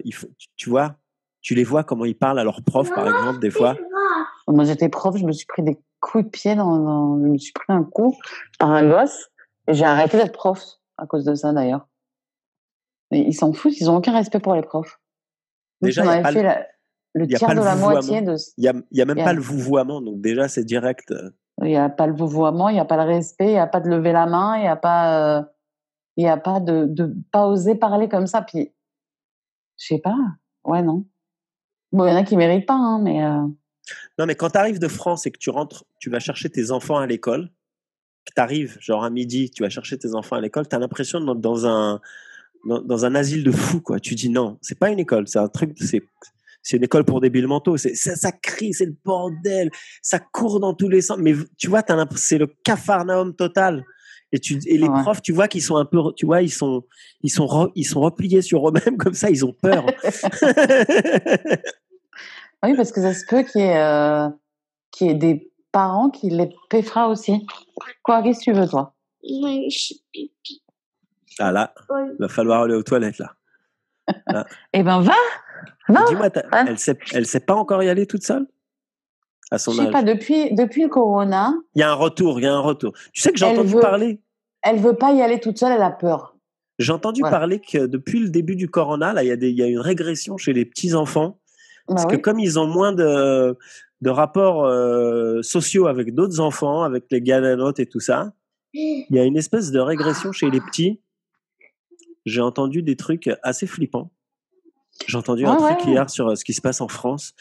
tu vois, tu les vois comment ils parlent à leurs profs, par exemple, des fois. Moi, j'étais prof, je me suis pris des coups de pied, dans, je me suis pris un coup par un gosse. J'ai arrêté d'être prof à cause de ça, d'ailleurs. Mais ils s'en foutent, ils ont aucun respect pour les profs. Déjà, on avait fait le, la... le tiers de la moitié de. Il n'y a, a, même pas le vouvoiement, donc déjà, c'est direct. Euh. Il n'y a pas le vouvoiement, il n'y a pas le respect, il n'y a pas de lever la main, il n'y a pas, euh... y a pas de, de pas oser parler comme ça. Puis, je sais pas, ouais, non. Bon, il y en a qui ne méritent pas, hein, mais. Euh, non, mais quand tu arrives de France et que tu rentres, tu vas chercher tes enfants à l'école, que tu arrives, genre à midi, tu vas chercher tes enfants à l'école, tu as l'impression d'être dans un, dans, dans un asile de fous, quoi. Tu dis non, c'est pas une école, c'est un truc, c'est. C'est une école pour débiles mentaux. Ça, ça crie, c'est le bordel. Ça court dans tous les sens. Mais tu vois, c'est le cafarnaum total. Et, tu, et les Ouais. profs, tu vois qu'ils sont un peu, tu vois, ils sont, ils sont, re- ils sont repliés sur eux-mêmes comme ça. Ils ont peur. Oui, parce que ça se peut qu'il y, euh, qu y, ait des parents qui les peffera aussi. Quoi, qu'est-ce que tu veux, toi? Ah là, il va falloir aller aux toilettes, là. là. eh ben, va Dis-moi, elle ne sait, sait pas encore y aller toute seule? À son Je sais pas, depuis, depuis le corona. Il y a un retour, il y a un retour. Tu sais que j'ai entendu parler. Elle ne veut pas y aller toute seule, elle a peur. J'ai entendu parler que depuis le début du corona, il y, y, a une régression chez les petits enfants parce Bah que oui. comme ils ont moins de, de rapports euh, sociaux avec d'autres enfants, avec les galanotes et tout ça, il y a une espèce de régression chez les petits. J'ai entendu des trucs assez flippants. J'ai entendu un Ouais, truc hier sur euh, ce qui se passe en France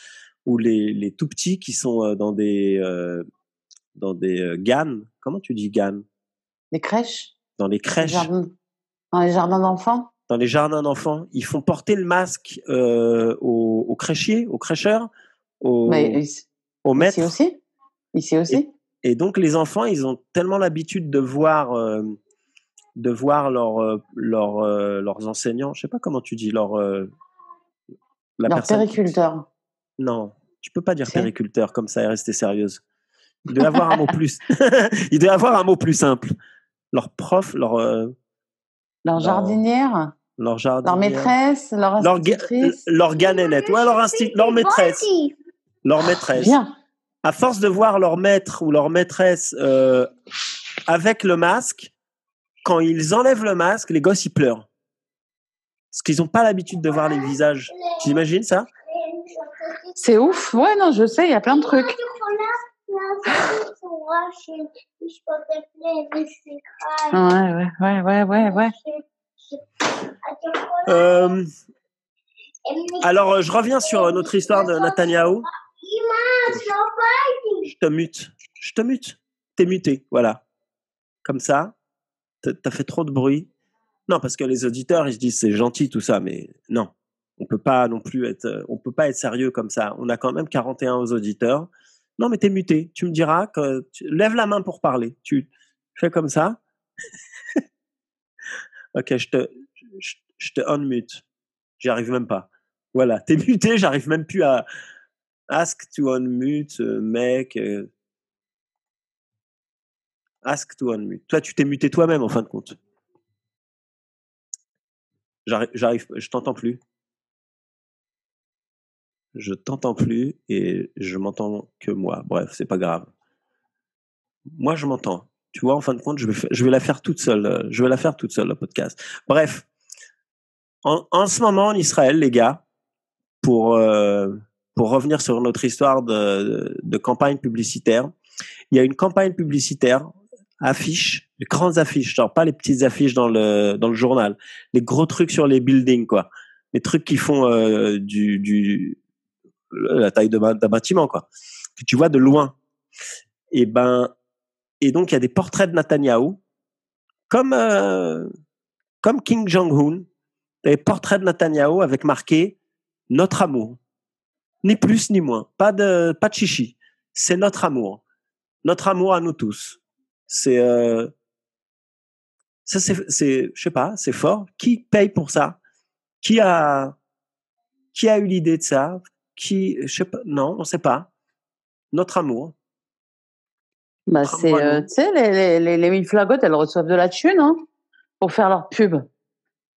ou les, les tout petits qui sont euh, dans des euh, dans des euh, GAN. Comment tu dis GAN Les crèches, Dans les crèches, dans les jardins d'enfants? Dans les jardins d'enfants. Ils font porter le masque euh, aux, aux aux crècheurs, aux, ici aux maîtres. ici aussi. Ici aussi. Et donc les enfants, ils ont tellement l'habitude de voir, euh, de voir leur, euh, leur, euh, leurs enseignants. Je sais pas comment tu dis leur. la Leur personne qui- périculteur. Non, tu peux pas dire périculteur comme ça et rester sérieuse. Il doit y avoir un mot plus. Il doit y avoir un mot plus simple. Leur prof, leur euh, Leur jardinière. leur jardin. Leur maîtresse. Leur Leur, ga- institutrice. leur ganénette. Ouais, leur, insti- leur maîtresse. Leur maîtresse. Bien. à force de voir leur maître ou leur maîtresse euh, avec le masque, quand ils enlèvent le masque, les gosses ils pleurent. Parce qu'ils n'ont pas l'habitude de voir les visages. Tu imagines ça? C'est ouf. Ouais, non, je sais, il y a plein de trucs. Euh, Alors, euh, je reviens sur euh, notre histoire de Netanyahou. Je te mute. Je te mute. T'es muté, voilà. Comme ça, t'as fait trop de bruit. Non, parce que les auditeurs, ils se disent c'est gentil tout ça, mais non. On peut pas non plus être, on peut pas être sérieux comme ça. On a quand même 41 aux auditeurs. Non, mais t'es muté. Tu me diras que lève la main pour parler. Tu fais comme ça. ok, je te, je, je te unmute. J'y arrive même pas. Voilà, t'es muté. J'arrive même plus à ask to unmute, euh, mec. euh, Ask to unmute. Toi, tu t'es muté toi-même en fin de compte. J'arrive, je t'entends plus. Je t'entends plus et je m'entends que moi. Bref, c'est pas grave. Moi, je m'entends. Tu vois, en fin de compte, je vais, la faire toute seule. euh, Je vais la faire toute seule, le podcast. Bref. En, en ce moment, en Israël, les gars, pour, euh, pour revenir sur notre histoire de, de campagne publicitaire, il y a une campagne publicitaire affiches, les grandes affiches, genre pas les petites affiches dans le dans le journal, les gros trucs sur les buildings quoi, les trucs qui font euh, du du la taille d'un bâtiment quoi, que tu vois de loin. Et ben et donc il y a des portraits de Netanyahou comme euh, comme King Jong Un, des portraits de Netanyahou avec marqué notre amour, ni plus ni moins, pas de pas chichi, c'est notre amour, notre amour à nous tous. C'est euh, c'est sais pas c'est fort. Qui paye pour ça? Qui a qui a eu l'idée de ça? Qui je sais pas non on sait pas notre amour Bah, c'est, euh, tu sais, les, les, les, les mille flagottes, elles reçoivent de la thune, hein, pour faire leur pub.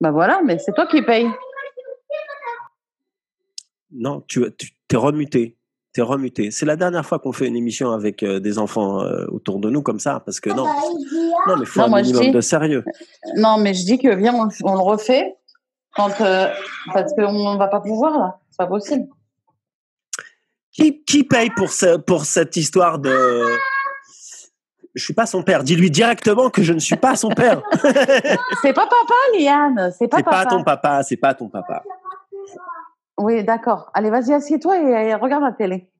Bah voilà, mais c'est toi qui payes. non tu tu t'es remuté t'es remuté c'est la dernière fois qu'on fait une émission avec euh, des enfants euh, autour de nous comme ça parce que non non mais faut Non, un moi, minimum dis- de sérieux Non, mais je dis que viens, on, on le refait quand, parce qu'on va pas pouvoir là. C'est pas possible. Qui qui paye pour ce, pour cette histoire de je suis pas son père dis-lui directement que je ne suis pas son père C'est pas papa, Liane. C'est pas pas ton papa c'est pas ton papa Oui, d'accord. Allez, vas-y, assieds-toi et, regarde la télé.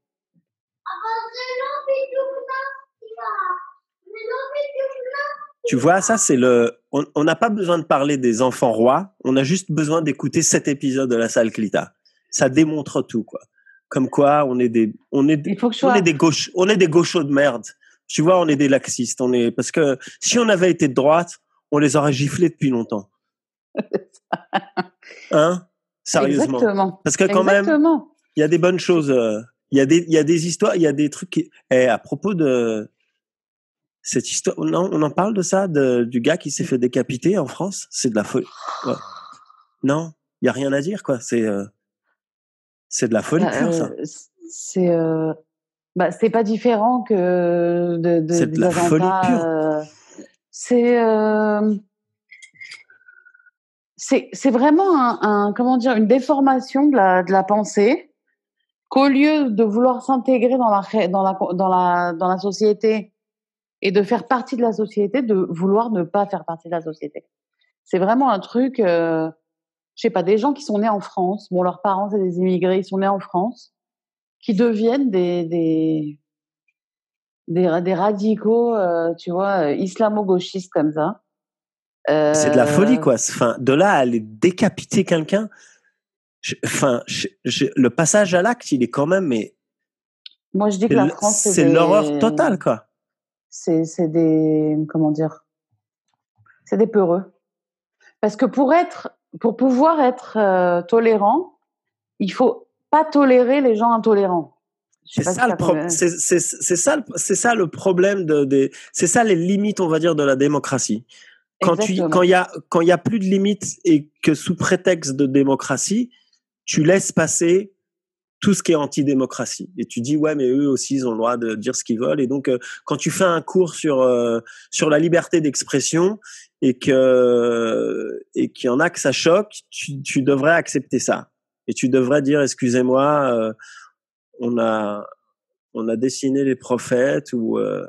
Tu vois, ça, c'est le. On n'a pas besoin de parler des enfants rois. On a juste besoin d'écouter cet épisode de la salle Clita. Ça démontre tout, quoi. Comme quoi, on est des, on est, des- on est des gauches, on est des gauchos de merde. Tu vois, on est des laxistes. On est parce que si on avait été de droite, on les aurait giflés depuis longtemps. Hein? Sérieusement. Exactement. Parce que quand même, il y a des bonnes choses. euh, Il y a des, il y a des histoires, il y a des trucs. Qui... Eh, à propos de cette histoire, non, on en parle de ça, de, du gars qui s'est fait décapiter en France? C'est de la folie. Ouais. Non, il y a rien à dire, quoi. C'est, euh, c'est de la folie Bah, pure, ça. euh, c'est euh, bah, c'est pas différent que de, de, C'est de des la folie pure. euh, c'est euh, c'est c'est vraiment un, un- comment dire une déformation de la de la pensée qu'au lieu de vouloir s'intégrer dans la dans la dans la dans la société et de faire partie de la société de vouloir ne pas faire partie de la société c'est vraiment un truc euh, je sais pas des gens qui sont nés en France bon leurs parents c'est des immigrés ils sont nés en France qui deviennent des des des, des radicaux, euh, tu vois, euh, islamo-gauchistes comme ça. C'est de la folie, Euh, quoi. Enfin, de là à aller décapiter quelqu'un. Enfin, le passage à l'acte, il est quand même, mais Moi, je dis que la France, c'est des- l'horreur totale, quoi. c'est des comment dire c'est des peureux parce que pour être pour pouvoir être euh, tolérant il faut pas tolérer les gens intolérants C'est ça, le t'as pro- compris. c'est ça, c'est ça le problème de, des, c'est ça les limites, on va dire, de la démocratie. Quand tu, quand il y a, quand il y a plus de limites et que sous prétexte de démocratie, tu laisses passer tout ce qui est anti-démocratie. Et tu dis, ouais, mais eux aussi, ils ont le droit de dire ce qu'ils veulent. Et donc, euh, quand tu fais un cours sur, euh, sur la liberté d'expression et que, et qu'il y en a que ça choque, tu, tu devrais accepter ça. Et tu devrais dire, excusez-moi, euh, on a, on a dessiné les prophètes ou, euh,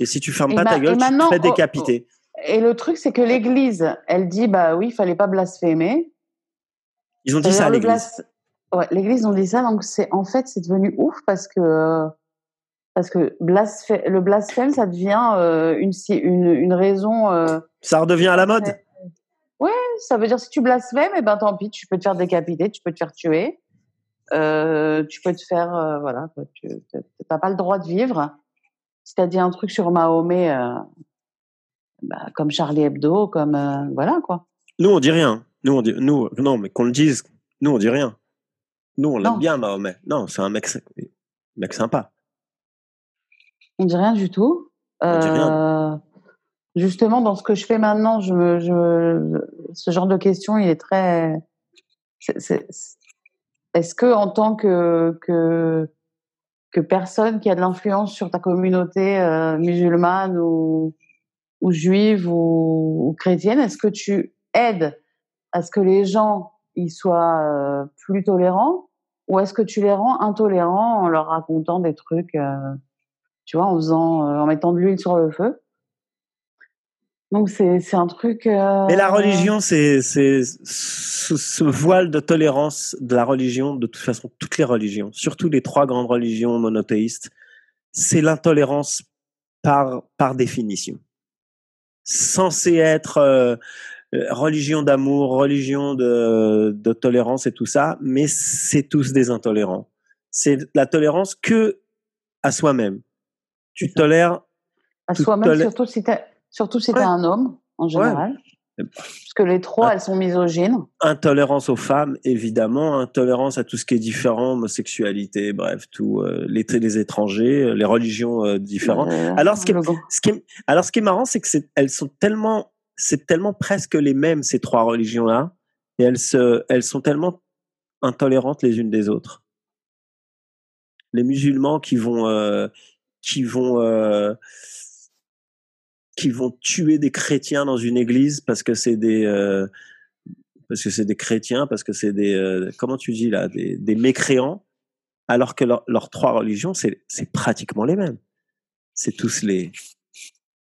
et si tu fermes Et pas ta gueule, tu te fais oh, décapiter. et le truc c'est que l'Église elle dit bah oui il fallait pas blasphémer Ils ont dit ça à l'église. Ouais, l'Église ont dit ça, donc c'est en fait c'est devenu ouf parce que euh, parce que le blasphème ça devient euh, une, une une raison. euh, Ça redevient à la mode. Ouais, ça veut dire si tu blasphèmes, et ben tant pis, tu peux te faire décapiter, tu peux te faire tuer, euh, tu peux te faire voilà, tu t'as pas le droit de vivre. Si t'as dit un truc sur Mahomet, bah, comme Charlie Hebdo, comme voilà quoi. Nous, on dit rien. Nous, on dit, nous, non, mais qu'on le dise. Nous, on dit rien. Nous, on l'aime bien, Mahomet. Non, c'est un mec, mec sympa. On dit rien du tout. On dit Euh, justement, dans ce que je fais maintenant, je me, je me- ce genre de question, il est très. Est-ce que, en tant que, que, que personne qui a de l'influence sur ta communauté euh, musulmane ou, ou juive ou, ou chrétienne, est-ce que tu aides à ce que les gens ils soient euh, plus tolérants ou est-ce que tu les rends intolérants en leur racontant des trucs euh, tu vois, en faisant, euh, en mettant de l'huile sur le feu? Donc c'est un truc. Mais la religion, c'est ce, ce voile de tolérance de la religion, de toute façon, toutes les religions, surtout les trois grandes religions monothéistes, c'est l'intolérance par par définition. Censé être religion d'amour, religion de, de tolérance et tout ça, mais c'est tous des intolérants. C'est la tolérance que à soi-même. Tu tolères à soi-même, tolè- surtout si t'es surtout si Ouais. un homme en général, Ouais. parce que les trois elles sont misogynes. intolérance aux femmes, évidemment, intolérance à tout ce qui est différent, homosexualité, bref, tout, euh, les, les étrangers, euh, les religions euh, différentes. Euh, Alors, ce qui, ce est, alors, ce qui est marrant, c'est que elles sont tellement, c'est tellement presque les mêmes ces trois religions-là, et elles se, elles sont tellement intolérantes les unes des autres. Les musulmans qui vont, euh, qui vont, euh, qui vont tuer des chrétiens dans une église parce que c'est des, euh, parce que c'est des chrétiens, parce que c'est des, comment tu dis là, des, mécréants, alors que leur- leurs trois religions, c'est, c'est pratiquement les mêmes. C'est tous les,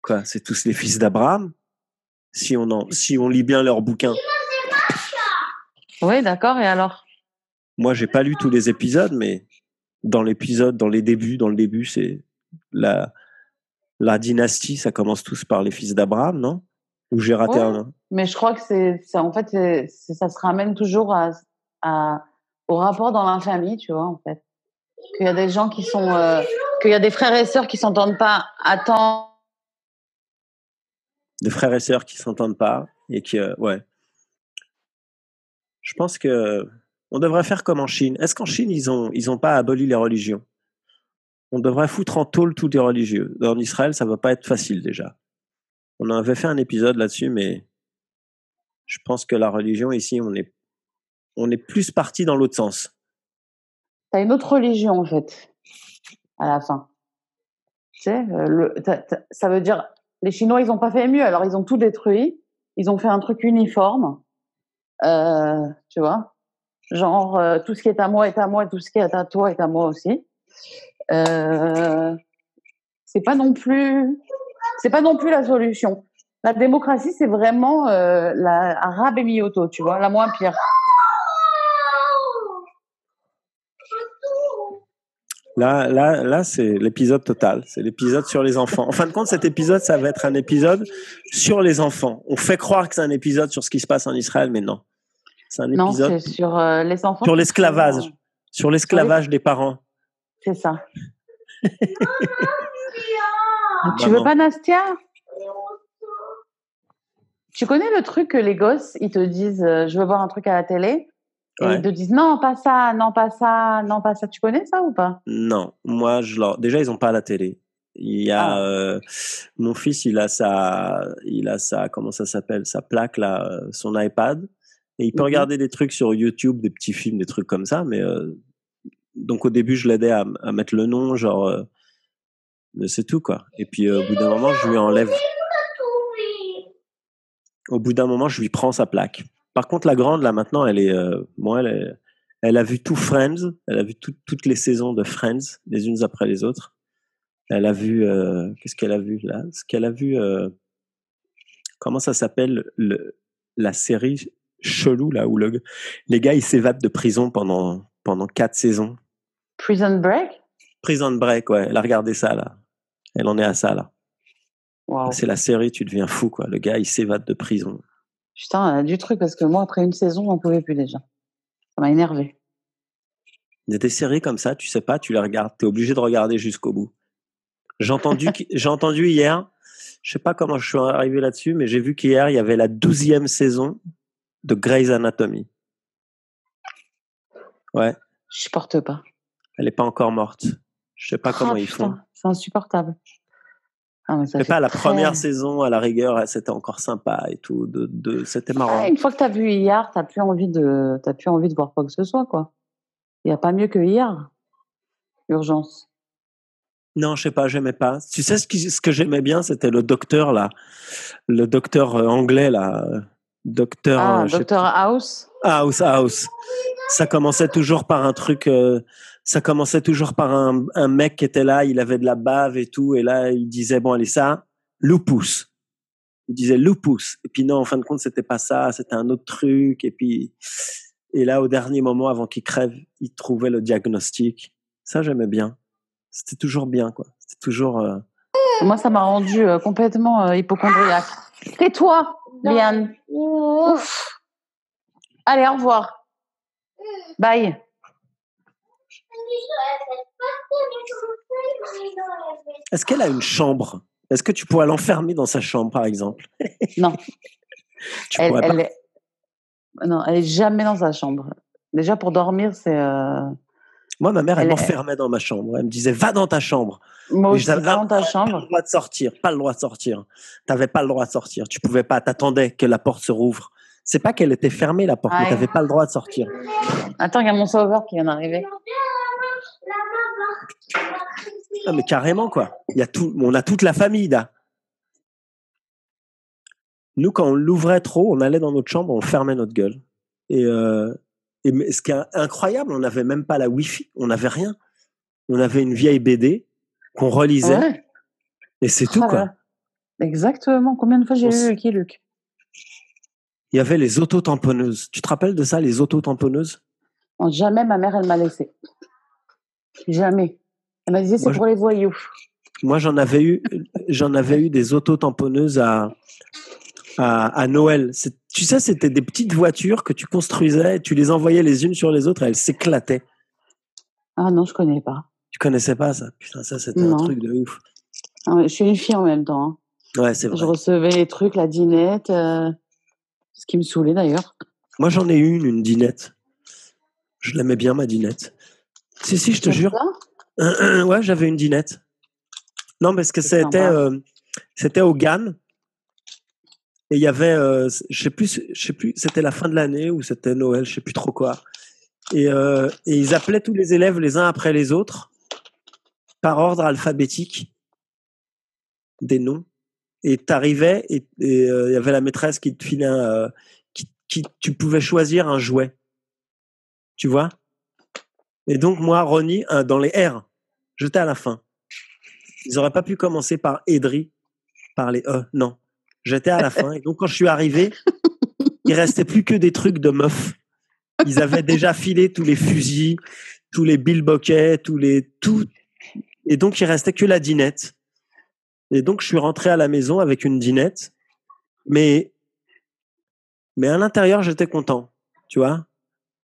quoi, c'est tous les fils d'Abraham. Si on en, si on lit bien leurs bouquins. Oui, d'accord. Et alors? Moi, j'ai pas lu tous les épisodes, mais dans l'épisode, dans les débuts, dans le début, c'est la, la dynastie, ça commence tous par les fils d'Abraham, non? Ou j'ai raté Ouais. un, Mais je crois que c'est en fait ça se ramène toujours à, à au rapport dans la famille, tu vois en fait. Qu'il y a des gens qui sont euh, qu'il y a des frères et sœurs qui s'entendent pas. Attends. De frères et sœurs qui s'entendent pas et qui euh, ouais. Je pense que on devrait faire comme en Chine. Est-ce qu'en Chine ils ont ils ont pas aboli les religions? On devrait foutre en tôle tous les religieux. En Israël ça va pas être facile déjà. On avait fait un épisode là-dessus mais je pense que la religion ici on est on est plus parti dans l'autre sens. T'as une autre religion en fait à la fin. Tu sais, euh, ça veut dire les Chinois ils ont pas fait mieux. Alors ils ont tout détruit. Ils ont fait un truc uniforme. Euh, tu vois, genre euh, tout ce qui est à moi est à moi tout ce qui est à toi est à moi aussi. Euh, c'est pas non plus, c'est pas non plus la solution. La démocratie c'est vraiment euh, la arabe et mioto, tu vois, la moins pire. Là, là, là, c'est l'épisode total. C'est l'épisode sur les enfants. En fin de compte, cet épisode, ça va être un épisode sur les enfants. On fait croire que c'est un épisode sur ce qui se passe en Israël, mais non. C'est un Non, épisode c'est sur euh, les enfants. sur l'esclavage, sont- sur l'esclavage des parents. C'est ça. Maman. Tu veux pas Nastia? Tu connais le truc que les gosses, ils te disent euh, je veux voir un truc à la télé? Et Ouais. ils te disent non, pas ça, non, pas ça, non, pas ça. Tu connais ça ou pas? Non, moi, je leur... déjà, ils ont pas la télé. Il y a Ah. euh, mon fils, il a sa, il a sa, comment ça s'appelle, sa plaque là, euh, son iPad, et il peut Mhm. regarder des trucs sur YouTube, des petits films, des trucs comme ça. Mais euh, donc au début, je l'aidais à, à mettre le nom, genre, euh, mais c'est tout quoi. Et puis euh, au bout d'un moment, je lui enlève. Au bout d'un moment, je lui prends sa plaque. Par contre, la grande là maintenant, elle est, euh, elle, est- elle a vu tout Friends, elle a vu tout- toutes les saisons de Friends, les unes après les autres. Elle a vu, euh, qu'est-ce qu'elle a vu là? Ce qu'elle a vu, euh, comment ça s'appelle le, la série chelou là où le, les gars ils s'évadent de prison pendant pendant quatre saisons. Prison Break? Prison Break, ouais. Elle a regardé ça là. Elle en est à ça là. Waouh. C'est la série, tu deviens fou quoi. Le gars il s'évade de prison. Putain, a du truc parce que moi, après une saison, on pouvait plus déjà. Ça m'a énervé. Des séries comme ça, tu sais pas, tu les regardes, t'es obligé de regarder jusqu'au bout. J'ai entendu, j'ai entendu hier, je sais pas comment je suis arrivé là-dessus, mais j'ai vu qu'hier il y avait la douzième saison de Grey's Anatomy. Ouais, Je supporte pas. elle est pas encore morte. Je sais pas comment Ah, ils font. C'est insupportable. Ah, mais pas, la très- première saison, à la rigueur, c'était encore sympa et tout. De, de, c'était marrant. Ah, une fois que tu as vu hier, tu plus envie de t'as plus envie de voir quoi que ce soit quoi. Il y a pas mieux que hier. Urgence. Non, je sais pas, j'aimais pas. Tu sais ce, qui, ce que j'aimais bien, c'était le docteur là, le docteur euh, anglais là, docteur. Ah, euh, Docteur House. House, House. Ça commençait toujours par un truc. euh, ça commençait toujours par un, un mec qui était là, il avait de la bave et tout, et là il disait bon allez ça, lupus. Il disait lupus. Et puis non, en fin de compte c'était pas ça, c'était un autre truc. Et puis et là au dernier moment avant qu'il crève, il trouvait le diagnostic. Ça j'aimais bien. C'était toujours bien quoi. C'était toujours. euh, Moi, ça m'a rendu euh, complètement euh, hypochondriaque. Tais-toi, Liane. Ouf. Allez, au revoir. Bye. Est-ce qu'elle a une chambre? Est-ce que tu pourrais l'enfermer dans sa chambre par exemple? Non. tu Elle, elle est... Non, elle est jamais dans sa chambre. Déjà pour dormir, c'est. euh, Moi, ma mère, elle, Elle est- m'enfermait dans ma chambre. Elle me disait, va dans ta chambre. Moi aussi, va dans ta Pas le chambre. droit de sortir. Pas le droit de sortir. T'avais pas le droit de sortir. Tu pouvais pas. T'attendais que la porte se rouvre. C'est pas qu'elle était fermée, la porte, mais Ouais. t'avais pas le droit de sortir. Attends, il y a mon sauveur qui vient d'arriver. Ah, mais carrément, quoi. Il y a tout, on a toute la famille, là. Nous, quand on l'ouvrait trop, on allait dans notre chambre, on fermait notre gueule. Et, euh, et ce qui est incroyable, on n'avait même pas la Wi-Fi. On n'avait rien. On avait une vieille BD qu'on relisait. Ouais. Et c'est tout, Ah quoi. Exactement. Combien de fois j'ai s- Lucky Luke? Il y avait les autotamponneuses. Tu te rappelles de ça, les autotamponneuses? Jamais ma mère, elle m'a laissé. Jamais. Elle m'a dit, c'est je- pour les voyous. Moi, j'en avais eu, j'en avais eu des autotamponneuses à, à, à Noël. Tu sais, c'était des petites voitures que tu construisais, tu les envoyais les unes sur les autres et elles s'éclataient. Ah non, je connais pas. Tu connaissais pas ça? Putain, ça, c'était un truc de ouf. Ah Je suis une fille en même temps. hein. Ouais, c'est Je vrai. recevais les trucs, la dinette, euh, ce qui me saoulait d'ailleurs. Moi, j'en ai une, une dinette. Je l'aimais bien, ma dinette. Si, si, je te jure. ouais, j'avais une dinette. Non, parce que c'était euh, c'était au GAN. Et il y avait, euh, je sais plus, je sais plus, c'était la fin de l'année ou c'était Noël, je sais plus trop quoi. Et, euh, et ils appelaient tous les élèves les uns après les autres par ordre alphabétique des noms. Et t'arrivais et euh, il y avait la maîtresse qui te filait un, euh, qui, tu pouvais choisir un jouet. Tu vois? Et donc moi, Ronnie, un dans les R, j'étais à la fin. Ils auraient pas pu commencer par Edry, par les E, non. J'étais à la fin. Et donc quand je suis arrivé, il restait plus que des trucs de meufs. Ils avaient déjà filé tous les fusils, tous les Bill Bokeh, tous les tout. Et donc il restait que la dinette. Et donc je suis rentré à la maison avec une dinette, mais mais à l'intérieur j'étais content, tu vois.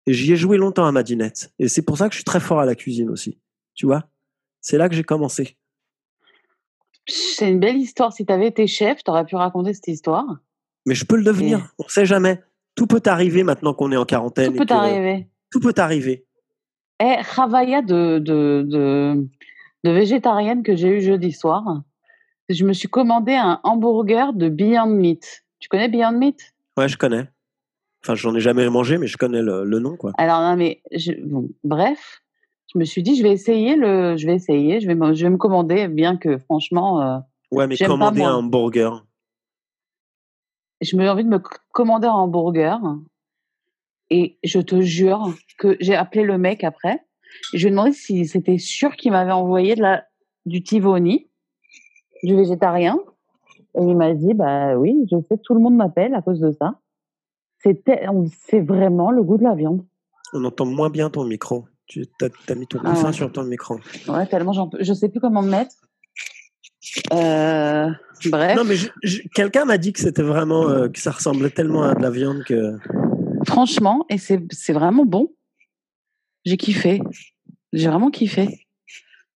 Et j'y ai joué longtemps à ma dinette. Et c'est pour ça que je suis très fort à la cuisine aussi, tu vois. C'est là que j'ai commencé. C'est une belle histoire. Si tu avais été chef, tu aurais pu raconter cette histoire. Mais je peux le devenir. On ne sait jamais. Tout peut arriver maintenant qu'on est en quarantaine. Tout peut arriver. Tout peut arriver. Eh, Ravaya de, de, de, de végétarienne que j'ai eu jeudi soir, je me suis commandé un hamburger de Beyond Meat. Tu connais Beyond Meat? Ouais, je connais. Enfin, j'en ai jamais mangé, mais je connais le, nom, quoi. Alors, non, mais bref, je me suis dit, je vais essayer le, je vais essayer, je vais, me, je vais me commander, bien que franchement. Euh, ouais, mais commander un hamburger. Je me envie de me commander un hamburger et je te jure que j'ai appelé le mec après. Et je lui ai demandé si c'était sûr qu'il m'avait envoyé de la, du Tivoni, du végétarien. Et il m'a dit, bah oui, je sais, tout le monde m'appelle à cause de ça. C'est vraiment le goût de la viande. On entend moins bien ton micro. Tu as, mis ton ah coussin sur ton micro. Ouais, tellement Je sais plus comment me mettre. Euh, bref. Non, mais quelqu'un m'a dit que c'était vraiment. Euh, que ça ressemblait tellement à de la viande que. Franchement, et c'est vraiment bon. J'ai kiffé. J'ai vraiment kiffé.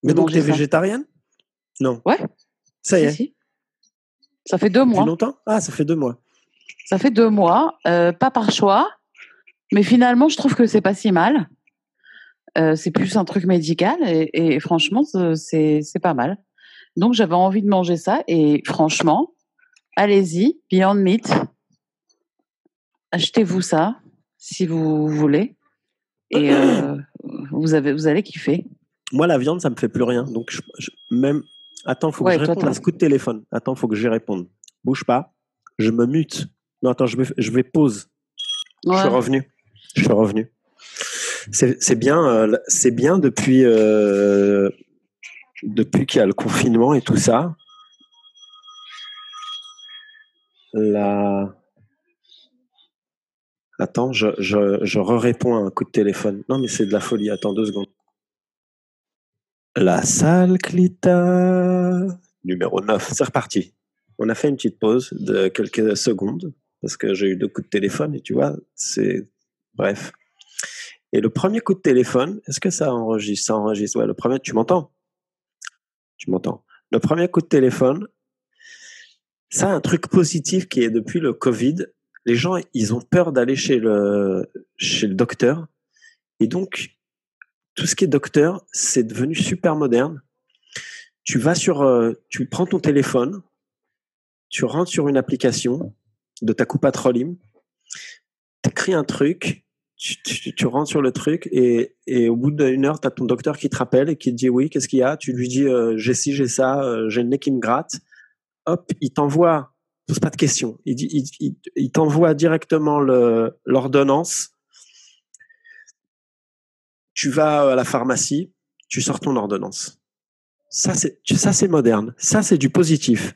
Mais donc, tu es végétarienne? Non. Ouais. Ça y est. Ça fait deux mois. Longtemps? Ah, ça fait deux mois. Ça fait deux mois, euh, pas par choix, mais finalement, je trouve que c'est pas si mal. Euh, c'est plus un truc médical et, franchement, c'est pas mal. Donc j'avais envie de manger ça et franchement, allez-y, Beyond Meat, achetez-vous ça si vous voulez et euh, vous avez vous allez kiffer. Moi la viande ça me fait plus rien donc je, même attends faut que je réponde à ce coup de téléphone. Attends faut que je réponde. Bouge pas, je me mute. Non attends je vais je vais pause. Je suis revenu. Je suis revenu. C'est bien, euh, c'est bien depuis euh, depuis qu'il y a le confinement et tout ça. La... Attends, je, je, je réponds à un coup de téléphone. Non, mais c'est de la folie. Attends deux secondes. La salle Clita numéro 9. C'est reparti. On a fait une petite pause de quelques secondes parce que j'ai eu deux coups de téléphone et tu vois, c'est. Bref. Et le premier coup de téléphone, est-ce que ça enregistre Ça enregistre? Ouais, le premier, tu m'entends? Tu m'entends. Le premier coup de téléphone, ça a un truc positif qui est depuis le Covid, les gens, ils ont peur d'aller chez le, chez le docteur. Et donc, tout ce qui est docteur, c'est devenu super moderne. Tu vas sur, euh, tu prends ton téléphone, tu rentres sur une application de ta coupe tu écris un truc, tu, rentres sur le truc et, au bout d'une heure, tu as ton docteur qui te rappelle et qui te dit oui, qu'est-ce qu'il y a? Tu lui dis euh, j'ai ci, j'ai ça, euh, j'ai le nez qui me gratte. Hop, il t'envoie, pose pas de questions, il, il, il, t'envoie directement l'ordonnance. Tu vas à la pharmacie, tu sors ton ordonnance. Ça, c'est ça c'est moderne. Ça, c'est du positif.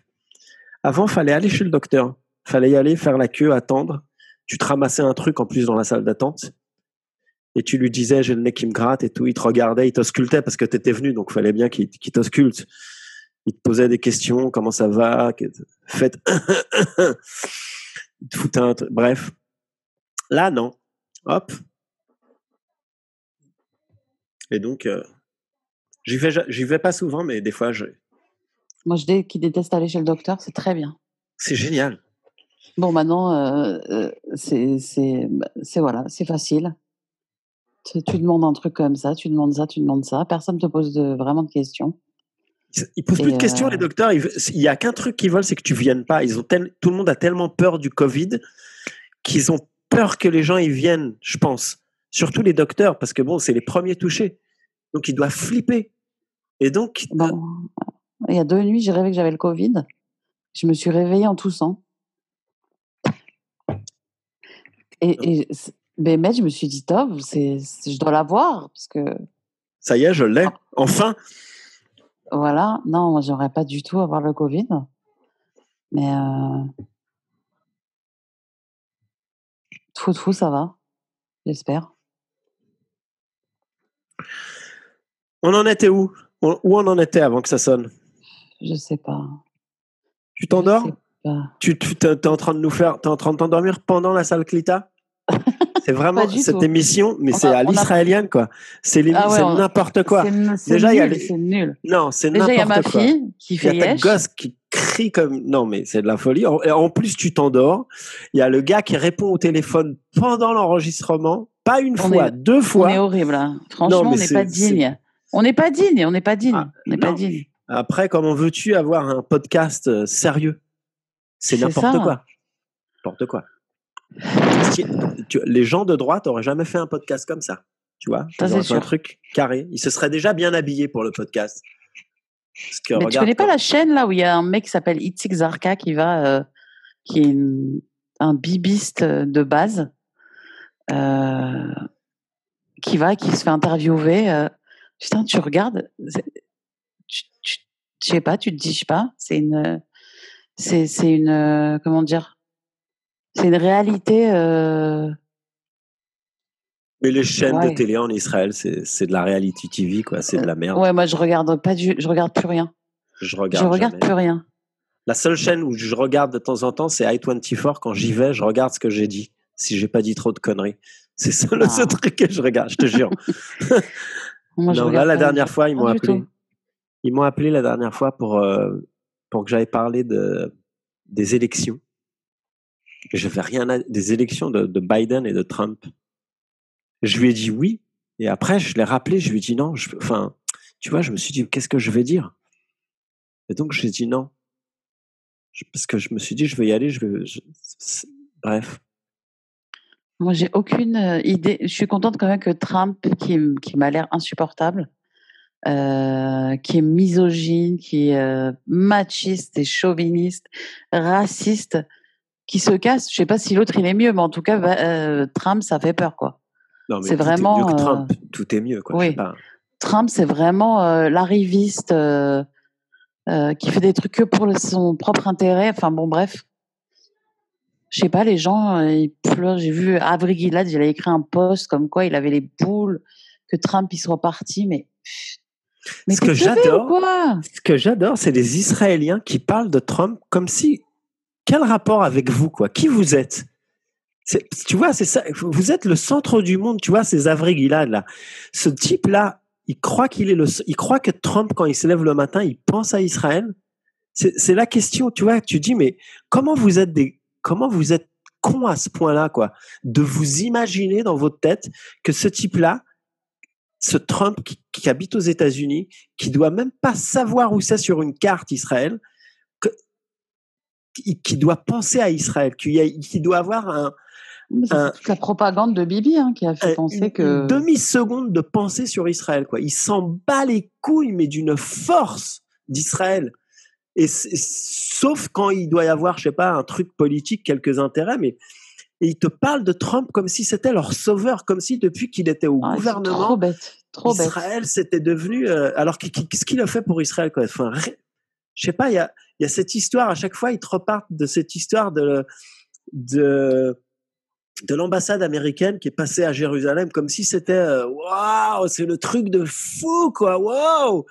Avant, fallait aller chez le docteur. Fallait y aller, faire la queue, attendre tu te ramassais un truc en plus dans la salle d'attente et tu lui disais j'ai le nez qui me gratte et tout, il te regardait, il t'auscultait parce que tu étais venu, donc fallait bien qu'il t'ausculte. Il te posait des questions, comment ça va, faites, il te foutait un truc, bref. Là, non. Hop. Et donc, euh, j'y vais, j'y vais pas souvent, mais des fois, je. Moi, je dis qu'il déteste aller chez le docteur, c'est très bien. C'est génial. Bon, maintenant, euh, euh, c'est bah, voilà, c'est facile. Tu, demandes un truc comme ça, tu demandes ça, tu demandes ça. Personne ne te pose de, vraiment de questions. Ils posent plus de questions, les docteurs. Il n'y a qu'un truc qu'ils veulent, c'est que tu viennes pas. Ils ont tout le monde a tellement peur du Covid qu'ils ont peur que les gens y viennent, je pense. Surtout les docteurs, parce que bon, c'est les premiers touchés. Donc, ils doivent flipper. Et donc. il y a deux nuits, j'ai rêvé que j'avais le Covid. Je me suis réveillée en toussant. Et, mais je me suis dit, c'est, je dois l'avoir. Parce que... Ça y est, je l'ai. Enfin. Voilà. Non, moi, j'aimerais pas du tout avoir le Covid. Mais. Euh... Fou, fou, ça va. J'espère. On en était où? On- Où on en était avant que ça sonne? Je sais pas. Tu t'endors? Tu t'es en train de nous faire, t'es en train de t'endormir pendant la salle Clita? C'est vraiment cette tout. émission, mais c'est à a- l'israélienne quoi. C'est Ah ouais, n'importe quoi. Déjà, il y a nul, les- C'est nul. Non, c'est Déjà, il y a ma n'importe quoi. fille qui Il y fait a ta gosse qui crie comme non mais c'est de la folie. En, et en plus tu t'endors. Il y a le gars qui répond au téléphone pendant l'enregistrement, pas une On fois, est- deux On est fois. horrible. hein. Franchement, on n'est pas digne. On n'est pas digne. On n'est pas digne. Ah, on n'est pas digne. Après, comment veux-tu avoir un podcast euh, sérieux? C'est n'importe quoi. N'importe quoi. Si- tu- les gens de droite auraient jamais fait un podcast comme ça. Tu vois? Ça, Ils auraient c'est fait un truc carré. Ils se seraient déjà bien habillés pour le podcast. Parce que Mais tu regarde, connais pas la chaîne là où il y a un mec qui s'appelle Itzik Zarka qui va, euh, qui est une- un bibiste de base, euh, qui va, qui se fait interviewer. euh, putain, tu regardes, tu, tu, je sais pas, tu te dis, je sais pas, c'est une, c'est, c'est une, euh, comment dire, c'est une réalité. euh, Mais les chaînes de télé en Israël, c'est c'est de la reality TV, quoi. C'est de la merde. ouais, moi je regarde pas du, je regarde plus rien. Je Je regarde. regarde jamais. plus rien. La seule chaîne où je regarde de temps en temps, c'est i24. Quand j'y vais, je regarde ce que j'ai dit. Si j'ai pas dit trop de conneries. C'est ça le Ah. seul truc que je regarde, je te jure. Moi, non, là, la dernière fois, ils m'ont appelé. tout. Ils m'ont appelé la dernière fois pour, euh, pour que j'aille parler de, des élections. Je n'avais rien à, des élections de, de Biden et de Trump. Je lui ai dit oui. Et après, je l'ai rappelé, je lui ai dit non. Je, enfin, tu vois, je me suis dit, qu'est-ce que je vais dire? Et donc, j'ai dit non. Je- parce que je me suis dit, je vais y aller, je vais, je- bref. Moi, j'ai aucune euh, idée. Je suis contente quand même que Trump, qui, qui m'a l'air insupportable, euh, qui est misogyne, qui est euh, machiste et chauviniste, raciste, qui se casse. Je sais pas si l'autre il est mieux, mais en tout cas, bah, euh, Trump, ça fait peur, quoi. Non, mais C'est vraiment, est mieux que Trump. Tout est mieux, quoi. Oui. pas. Trump, c'est vraiment l'arriviste qui fait des trucs que pour son propre intérêt. Enfin bon, bref. Je sais pas, les gens, euh, ils pleurent. J'ai vu Avril Gilad, il a écrit un post comme quoi il avait les boules que Trump il soit parti, mais. Mais Ce que j'adore, quoi? Ce que j'adore, c'est les Israéliens qui parlent de Trump comme si. Quel rapport avec vous, quoi? Qui vous êtes? C'est- Tu vois, c'est ça. Vous êtes le centre du monde, tu vois, ces Avril Gilad, là. Ce type-là, il croit qu'il est le. Il croit que Trump, quand il se lève le matin, il pense à Israël. C'est c'est la question, tu vois. Tu dis, mais comment vous êtes des. Comment vous êtes con à ce point-là, quoi De vous imaginer dans votre tête que ce type-là, ce Trump qui, qui habite aux États-Unis, qui doit même pas savoir où c'est sur une carte Israël, que- qui, doit penser à Israël, qui, doit avoir un, C'est toute la propagande de Bibi hein, qui a fait penser une, que. une demi-seconde de pensée sur Israël. Quoi. Il s'en bat les couilles, mais d'une force d'Israël. Et sauf quand il doit y avoir, je sais pas, un truc politique, quelques intérêts, mais et il te parle de Trump comme si c'était leur sauveur, comme si depuis qu'il était au Ah, ils gouvernement, trop bête. Trop bête. Israël, c'était devenu. euh, alors, qu'est-ce qu'il a fait pour Israël quoi? Enfin, Je sais pas, il y a, il y a cette histoire, à chaque fois, ils te repartent de cette histoire de, de, de l'ambassade américaine qui est passée à Jérusalem, comme si c'était euh, waouh, c'est le truc de fou, quoi, waouh!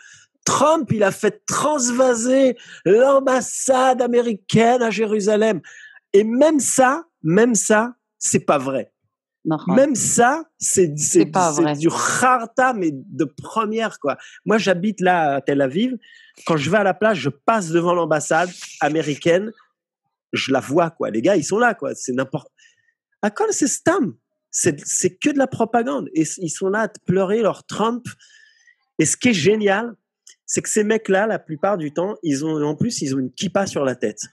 Trump, il a fait transvaser l'ambassade américaine à Jérusalem. Et même ça, même ça, c'est pas vrai. Non, Même ça, c'est du harta, mais de première quoi. Moi, j'habite là à Tel Aviv. Quand je vais à la plage, je passe devant l'ambassade américaine, je la vois quoi. Les gars, ils sont là quoi. C'est n'importe. À quoi c'est Stam C'est c'est que de la propagande. Et ils sont là à te pleurer leur Trump. Et ce qui est génial, c'est que ces mecs-là, la plupart du temps, ils ont en plus ils ont une kippa sur la tête.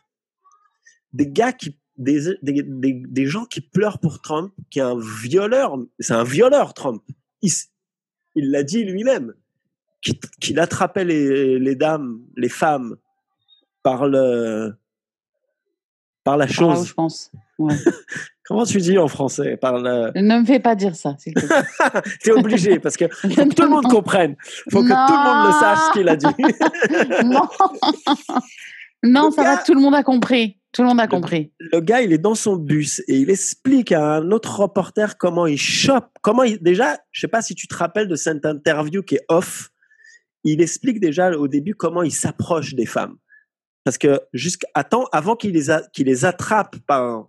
Des gars qui des, des, des, des gens qui pleurent pour Trump, qui est un violeur, c'est un violeur Trump. Il l'a dit lui-même, qu'il attrapait les, les dames, les femmes par le par la chose. je pense. Ouais. Comment tu dis en français? Par le. ne me fais pas dire ça, s'il te plaît. T'es obligé parce que faut que tout le monde comprenne. Faut que tout le monde le sache ce qu'il a dit. non, non ça gars- va, tout le monde a compris. Tout le monde a compris. le gars, il est dans son bus et il explique à un autre reporter comment il chope, comment il, déjà, je sais pas si tu te rappelles de cette interview qui est off il explique déjà au début comment il s'approche des femmes. Parce que jusqu'à temps, avant qu'il les, a, les attrape par,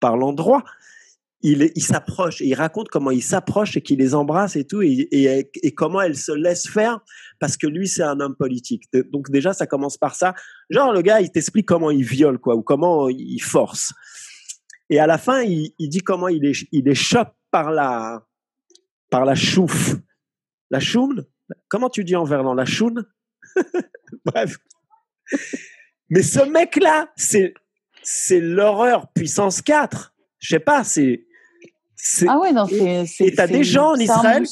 par l'endroit, il, il s'approche et il raconte comment il s'approche et qu'il les embrasse et tout et, comment elle se laisse faire parce que lui c'est un homme politique. Donc déjà ça commence par ça. Genre le gars il t'explique comment il viole quoi ou comment il force. Et à la fin il, dit comment il est il chope par la par la chouffe. La choune? Comment tu dis en verlan La choune? Bref. Mais ce mec là c'est c'est l'horreur puissance 4. Je sais pas, c'est ah ouais, non, c'est. Et t'as des gens en Israël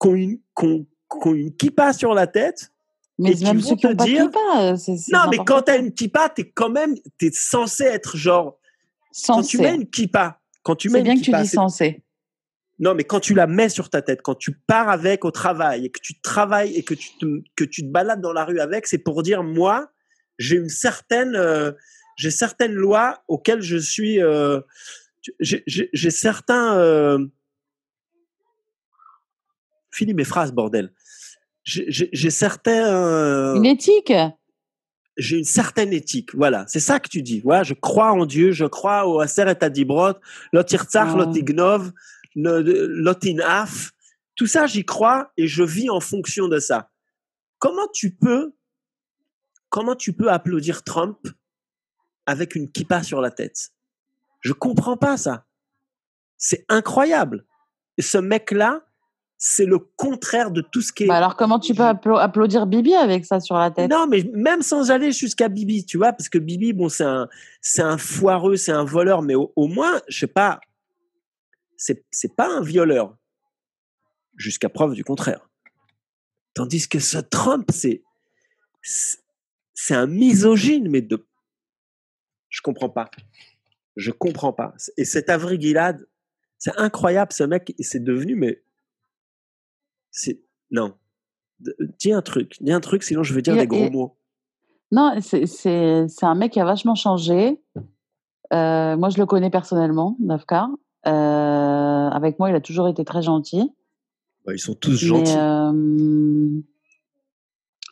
qui ont, une, kippa sur la tête. Mais et même qui vont te dire. Kippa, c est, c est non, mais quand t'as une kippa, t'es quand même. T'es censé être genre. Censé. Quand tu mets une kippa. Quand tu mets c'est bien une que tu dis censé. Non, mais quand tu la mets sur ta tête, quand tu pars avec au travail et que tu travailles et que tu te, que tu te balades dans la rue avec, c'est pour dire moi, j'ai une certaine, euh, j'ai certaines lois auxquelles je suis. Euh, j'ai certains. Euh... Finis mes phrases, bordel. J'ai certains. Une éthique? J'ai une certaine éthique. Voilà, c'est ça que tu dis. Voilà, je crois en Dieu, je crois au Aser et Adibrot, Lotirtzach, Ah. Lotignov, Lotinaf. Tout ça, j'y crois et je vis en fonction de ça. Comment tu peux, comment tu peux applaudir Trump avec une kippa sur la tête Je comprends pas ça. C'est incroyable. Et ce mec-là, c'est le contraire de tout ce qui est. Bah alors, comment tu peux appla- applaudir Bibi avec ça sur la tête? Non, mais même sans aller jusqu'à Bibi, tu vois, parce que Bibi, bon, c'est un, c'est un foireux, c'est un voleur, mais au, au moins, je sais pas, c'est, c'est pas un violeur, jusqu'à preuve du contraire. Tandis que ce Trump, c'est c'est un misogyne, mais de, je comprends pas, je comprends pas. Et cet Avri Gilad, c'est incroyable, ce mec, c'est devenu, mais c'est non. De- Dis un truc, dis un truc, sinon je vais dire Et- des gros et- mots. Non, c'est un mec qui a vachement changé. Euh, moi, je le connais personnellement, Nafka. Euh, avec moi, il a toujours été très gentil. Bah, ils sont tous Mais gentils. euh,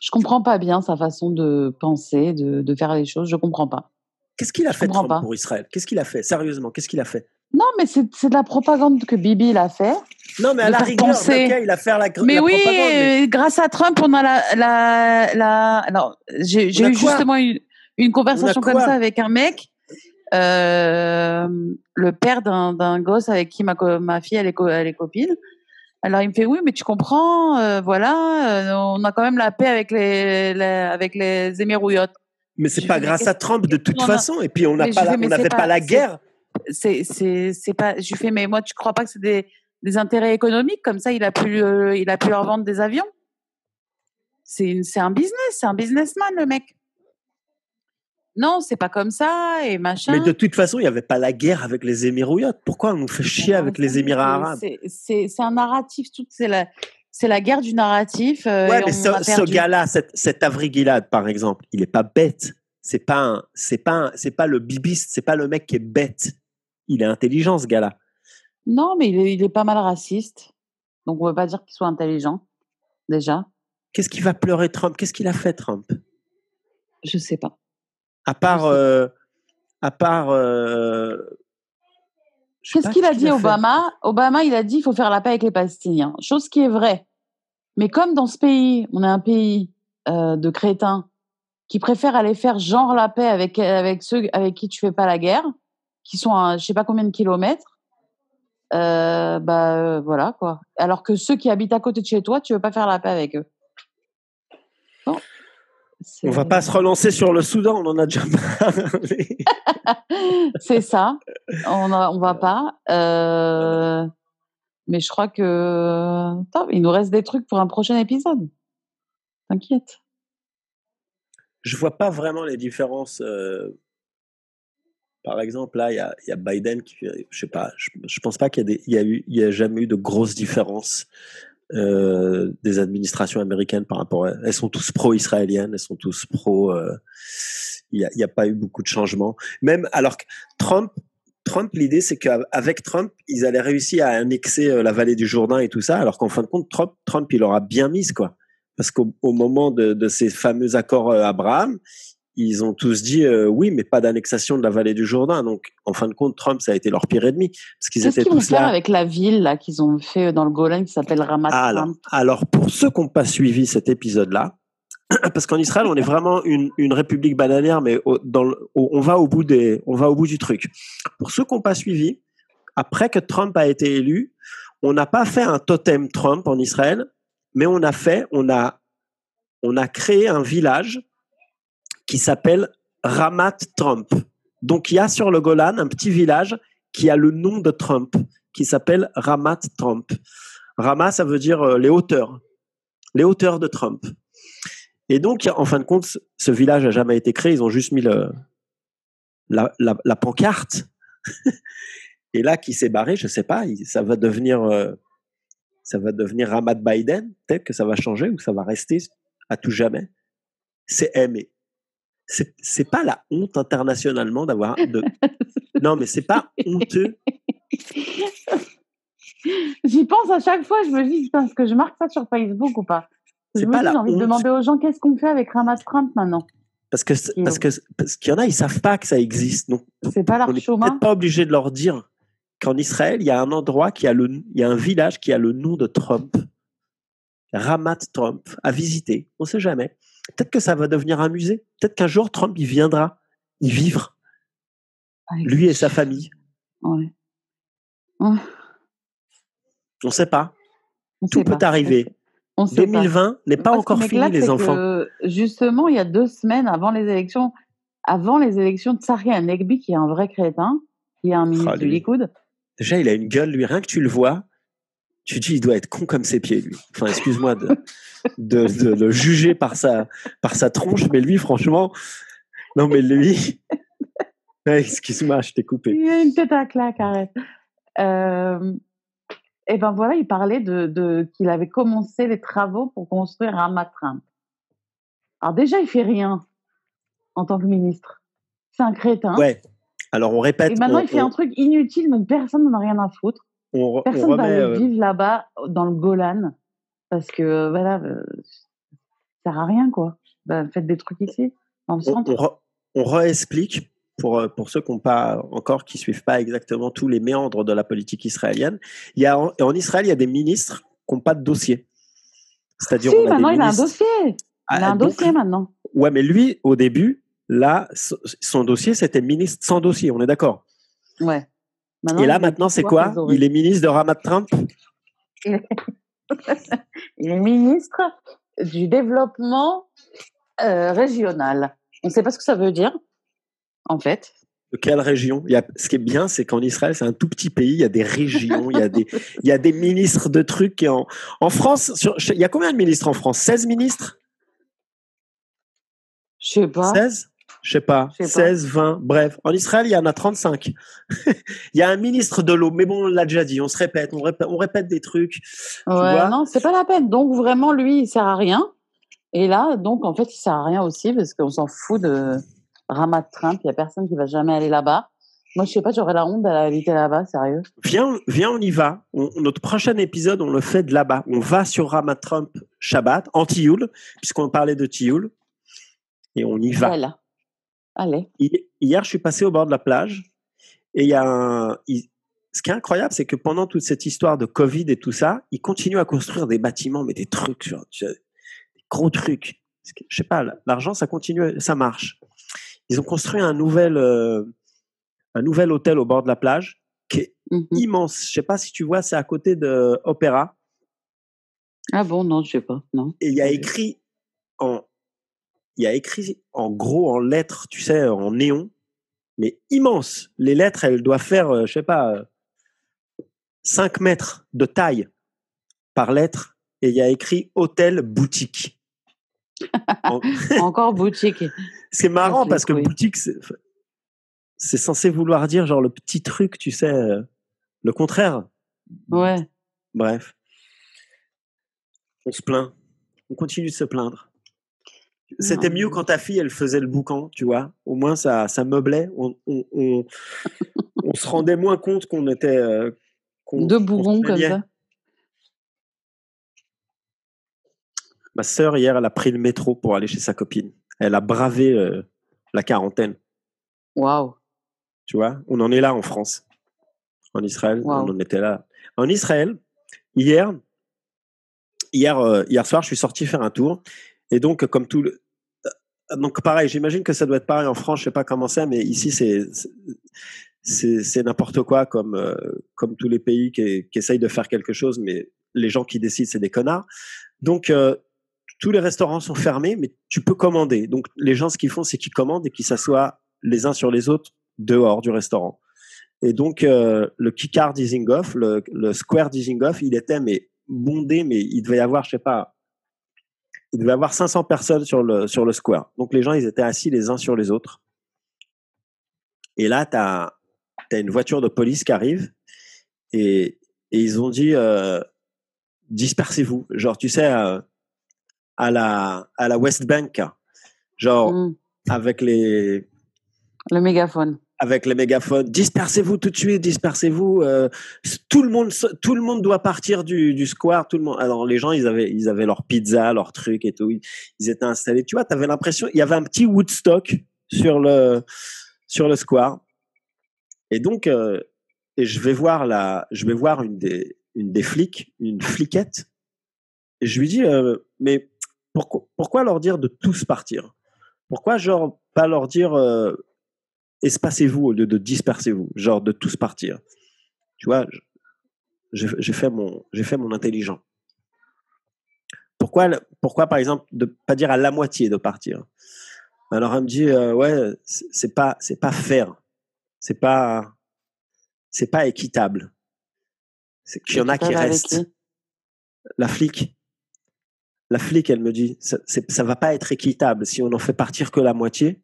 je comprends pas bien sa façon de penser, de, de faire les choses. Je comprends pas. Qu'est-ce qu'il a fait Trump pas. pour Israël? Qu'est-ce qu'il a fait? Sérieusement, qu'est-ce qu'il a fait? Non, mais c'est de la propagande que Bibi il a fait. Non, mais à la rigueur, penser. ok, il a fait la, Mais la oui, propagande. mais- grâce à Trump, on a la. la, la... Alors, j'ai eu justement une, une conversation comme ça avec un mec, euh, le père d'un gosse avec qui ma, ma fille elle est, co- elle est copine. Alors il me fait oui, mais tu comprends, euh, voilà, euh, on a quand même la paix avec les, les avec les Émirouillottes. Mais c'est pas grâce à Trump de toute Non, non. façon. Et puis on n'a Mais je pas la- on n'avait pas, pas- la guerre. C'est pas. Je lui fais mais moi tu crois pas que c'est des des intérêts économiques comme ça il a pu euh, il a pu leur vendre des avions. C'est un business, c'est un businessman le mec. Non, c'est pas comme ça et machin. Mais de toute façon, il n'y avait pas la guerre avec les Émirouillottes. Pourquoi on nous fait chier avec les Émirats arabes? c'est- un narratif, tout c'est la c'est la guerre du narratif. euh, Ouais, mais ce, gars-là, cet, cet Avri Gilad, par exemple, il est pas bête. C'est pas c'est pas c'est pas le bibiste, c'est pas le mec qui est bête. Il est intelligent, ce gars-là. Non, mais il est, il est pas mal raciste. Donc on veut pas dire qu'il soit intelligent déjà. Qu'est-ce qui va pleurer Trump? Qu'est-ce qu'il a fait Trump? Je sais pas. À part, euh, à part. euh, Qu'est-ce qu'il a dit Obama? Obama, il a dit il faut faire la paix avec les Palestiniens. Chose qui est vraie. Mais comme dans ce pays, on est un pays euh, de crétins qui préfèrent aller faire genre la paix avec, avec ceux avec qui tu fais pas la guerre, qui sont à je sais pas combien de kilomètres, euh, bah euh, voilà quoi. Alors que ceux qui habitent à côté de chez toi, tu veux pas faire la paix avec eux. Bon. On va pas se relancer sur le Soudan, on en a déjà parlé. C'est ça. On a, va pas. Euh, mais je crois que il nous reste des trucs pour un prochain épisode. T'inquiète. je vois pas vraiment les différences. euh, Par exemple, là, il y a, Biden qui, je sais pas, je, pense pas qu'il y y y a jamais eu de grosses différences euh, des administrations américaines par rapport. À, elles sont tous pro-israéliennes, elles sont tous pro. euh, il y a, il y a pas eu beaucoup de changements. Même alors que Trump, Trump, l'idée c'est qu'avec Trump, ils allaient réussir à annexer euh, la vallée du Jourdain et tout ça, alors qu'en fin de compte, Trump, Trump, il aura bien mise quoi. parce qu'au au moment de, de ces fameux accords euh, Abraham, ils ont tous dit euh, oui, mais pas d'annexation de la vallée du Jourdain. Donc, en fin de compte, Trump, ça a été leur pire ennemi. Parce qu'ils Qu'est-ce étaient qu'ils vont tous faire là. avec la ville là qu'ils ont fait dans le Golan qui s'appelle Ramat alors, alors, pour ceux qui n'ont pas suivi cet épisode-là, parce qu'en Israël, on est vraiment une, république bananière, mais on, va au bout des, on va au bout du truc. Pour ceux qui n'ont pas suivi, après que Trump a été élu, on n'a pas fait un totem Trump en Israël, mais on a fait, on a, on a créé un village qui s'appelle Ramat Trump. Donc il y a sur le Golan un petit village qui a le nom de Trump, qui s'appelle Ramat Trump. Ramat, ça veut dire euh, les hauteurs, les hauteurs de Trump. Et donc, en fin de compte, ce- village n'a jamais été créé. Ils ont juste mis le, la, la, la pancarte. Et là, qui s'est barré, je sais pas. Ça va devenir, euh, ça va devenir Ramat Biden. Peut-être que ça va changer ou ça va rester à tout jamais. C'est aimé. C'est c'est pas la honte internationalement d'avoir. De... Non, mais c'est pas honteux. J'y pense à chaque fois, je me dis, putain, est-ce que je marque ça sur Facebook ou pas? C'est pas j'ai envie de demander aux gens qu'est-ce qu'on fait avec Ramat Trump maintenant Parce que parce que parce qu'il y en a, ils savent pas que ça existe. Donc, C'est pas on leur n'est chemin peut-être pas obligé de leur dire qu'en Israël, il y a un endroit qui a le, il y a un village qui a le nom de Trump, Ramat Trump, à visiter. On sait jamais. Peut-être que ça va devenir un musée. Peut-être qu'un jour Trump il viendra y vivre, Avec- lui et sa famille. Ouais. On sait pas. on Tout peut pas. arriver. On sait pas. 2020 n'est pas encore fini, les enfants. que, justement, il y a deux semaines avant les élections, avant les élections de Sari Negbi, qui est un vrai crétin, qui est un ministre Ah, du. Likoud. Déjà, il a une gueule, lui. Rien que tu le vois, tu dis, il doit être con comme ses pieds, lui. Enfin, excuse-moi de, de, de le juger par sa, par sa tronche, mais lui, franchement, non, mais lui, excuse-moi, je t'ai coupé. Il a une tête à claque, arrête. Euh, et ben voilà, il parlait de, de qu'il avait commencé les travaux pour construire Ramat Trump. Alors déjà, il fait rien en tant que ministre. C'est un crétin. Ouais. Alors, on répète. Et maintenant, on, il fait on- un truc inutile dont personne n'en a rien à foutre. on re- on Personne va remet, aller euh, vivre là-bas dans le Golan parce que euh, voilà, euh, ça sert à rien quoi. Bah, faites des trucs ici, dans le on, centre. on, re- on réexplique pour, euh, pour ceux qui n'ont pas encore, qui suivent pas exactement tous les méandres de la politique israélienne. Il y a, en, en Israël, il y a des ministres qui n'ont pas de dossier. C'est-à-dire, Si, on a des maintenant il a un dossier. Il a Ah, un donc, dossier maintenant. Ouais, mais lui, au début, là, so- son dossier, c'était ministre sans dossier, on est d'accord? Ouais. Maintenant, Et là, maintenant, c'est quoi? Il est ministre de Ramat Trump? Il est ministre du développement euh, régional. On ne sait pas ce que ça veut dire, en fait. De quelle région? Il y a, Ce qui est bien, c'est qu'en Israël, c'est un tout petit pays, il y a des régions, il y a des, il y a des ministres de trucs. Et en, en France, sur- il y a combien de ministres en France? 16 ministres? Je sais pas. 16 Je sais pas. Je sais pas. 16, 20, bref. En Israël, il y en a 35. il y a un ministre de l'eau, mais bon, on l'a déjà dit, on se répète, on répète, on répète des trucs. Ouais, non, c'est pas la peine. Donc vraiment, lui, il sert à rien. Et là, donc en fait, il sert à rien aussi parce qu'on s'en fout de Ramat Trump. Il y a personne qui va jamais aller là-bas. Moi, je sais pas, j'aurais la honte d'aller habiter là-bas, sérieux. Viens, viens, on y va. On- notre prochain épisode, on le fait de là-bas. On va sur Ramat Trump Shabbat, en Tioul, puisqu'on parlait de Tioul. Et on y va. Voilà. Allez. Hi- Hier, je suis passé au bord de la plage et il y a un. il- Ce qui est incroyable, c'est que pendant toute cette histoire de Covid et tout ça, ils continuent à construire des bâtiments, mais des trucs, genre, des gros trucs. Je sais pas, l'argent, ça continue, ça marche. Ils ont construit un nouvel, euh, un nouvel hôtel au bord de la plage qui est Mhm. immense. Je sais pas si tu vois, c'est à côté de Opéra Ah bon, non, je sais pas. Non. et il y a écrit en il y a écrit en gros en lettres, tu sais, en néon, mais immense. Les lettres, elles doivent faire, euh, je sais pas, euh, 5 mètres de taille par lettre, et il y a écrit hôtel boutique. En- Encore boutique. c'est marrant parce que boutique, c'est censé vouloir dire genre le petit truc, tu sais, euh, le contraire. Ouais. Bref. On se plaint. On continue de se plaindre. C'était mieux quand ta fille, elle faisait le boucan, tu vois. Au moins, ça, ça meublait. On, on, on, on se rendait moins compte qu'on était. euh, Deux se bourrons comme ça. Ma sœur, hier, elle a pris le métro pour aller chez sa copine. Elle a bravé euh, la quarantaine. Waouh. Tu vois, on en est là en France. En Israël, Wow. on en était là. En Israël, hier, hier, euh, hier soir, je suis sorti faire un tour. Et donc, comme tout le. euh, Donc, pareil, j'imagine que ça doit être pareil en France, je sais pas comment c'est, mais ici, c'est. C'est c'est n'importe quoi, comme, euh, comme tous les pays qui, qui essayent de faire quelque chose, mais les gens qui décident, c'est des connards. Donc, euh, tous les restaurants sont fermés, mais tu peux commander. Donc, les gens, ce qu'ils font, c'est qu'ils commandent et qu'ils s'assoient les uns sur les autres dehors du restaurant. Et donc, euh, le Kikar d'Isinghoff, le, le Square d'Isinghoff, il était mais bondé, mais il devait y avoir, je sais pas, il devait y avoir 500 personnes sur le, sur le Square. Donc, les gens, ils étaient assis les uns sur les autres. Et là, tu as, une voiture de police qui arrive et, et ils ont dit euh, dispersez-vous. Genre, tu sais, euh, à, la, à la West Bank, genre Mm. avec les Le mégaphone. avec les mégaphones, dispersez-vous tout de suite, dispersez-vous. euh, tout le monde, tout le monde doit partir du, du square. Tout le monde. Alors les gens, ils avaient, ils avaient leur pizza, leur truc et tout. Ils, ils étaient installés. Tu vois, tu avais l'impression, il y avait un petit Woodstock sur le sur le square. Et donc, euh, et je vais voir la, je vais voir une des une des flics, une fliquette. Et je lui dis, euh, mais pourquoi, pourquoi leur dire de tous partir? Pourquoi genre pas leur dire euh, espacez-vous au lieu de dispersez-vous, genre de tous partir? Tu vois, je- j'ai fait mon fait mon intelligent. Pourquoi pourquoi par exemple de pas dire à la moitié de partir? Alors elle me dit euh, ouais c'est pas c'est pas fair, c'est pas c'est pas équitable. C'est qu'il y en a qui restent. La flic, la flic, elle me dit ça, ça va pas être équitable si on en fait partir que la moitié.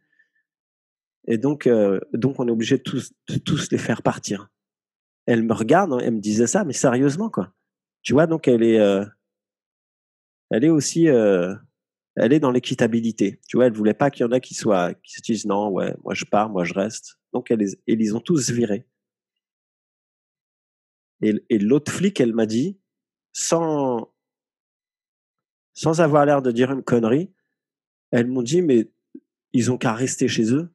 Et donc, euh, donc on est obligé de tous, de tous les faire partir. Elle me regarde, elle me disait ça, mais sérieusement quoi. Tu vois, donc elle est, euh, elle est aussi, euh, elle est dans l'équitabilité. Tu vois, elle voulait pas qu'il y en a qui soient, qui se disent non, ouais, moi je pars, moi je reste. Donc elle les, ils ont tous virés. Et, et l'autre flic, elle m'a dit, sans, sans avoir l'air de dire une connerie, elles m'ont dit, mais ils ont qu'à rester chez eux.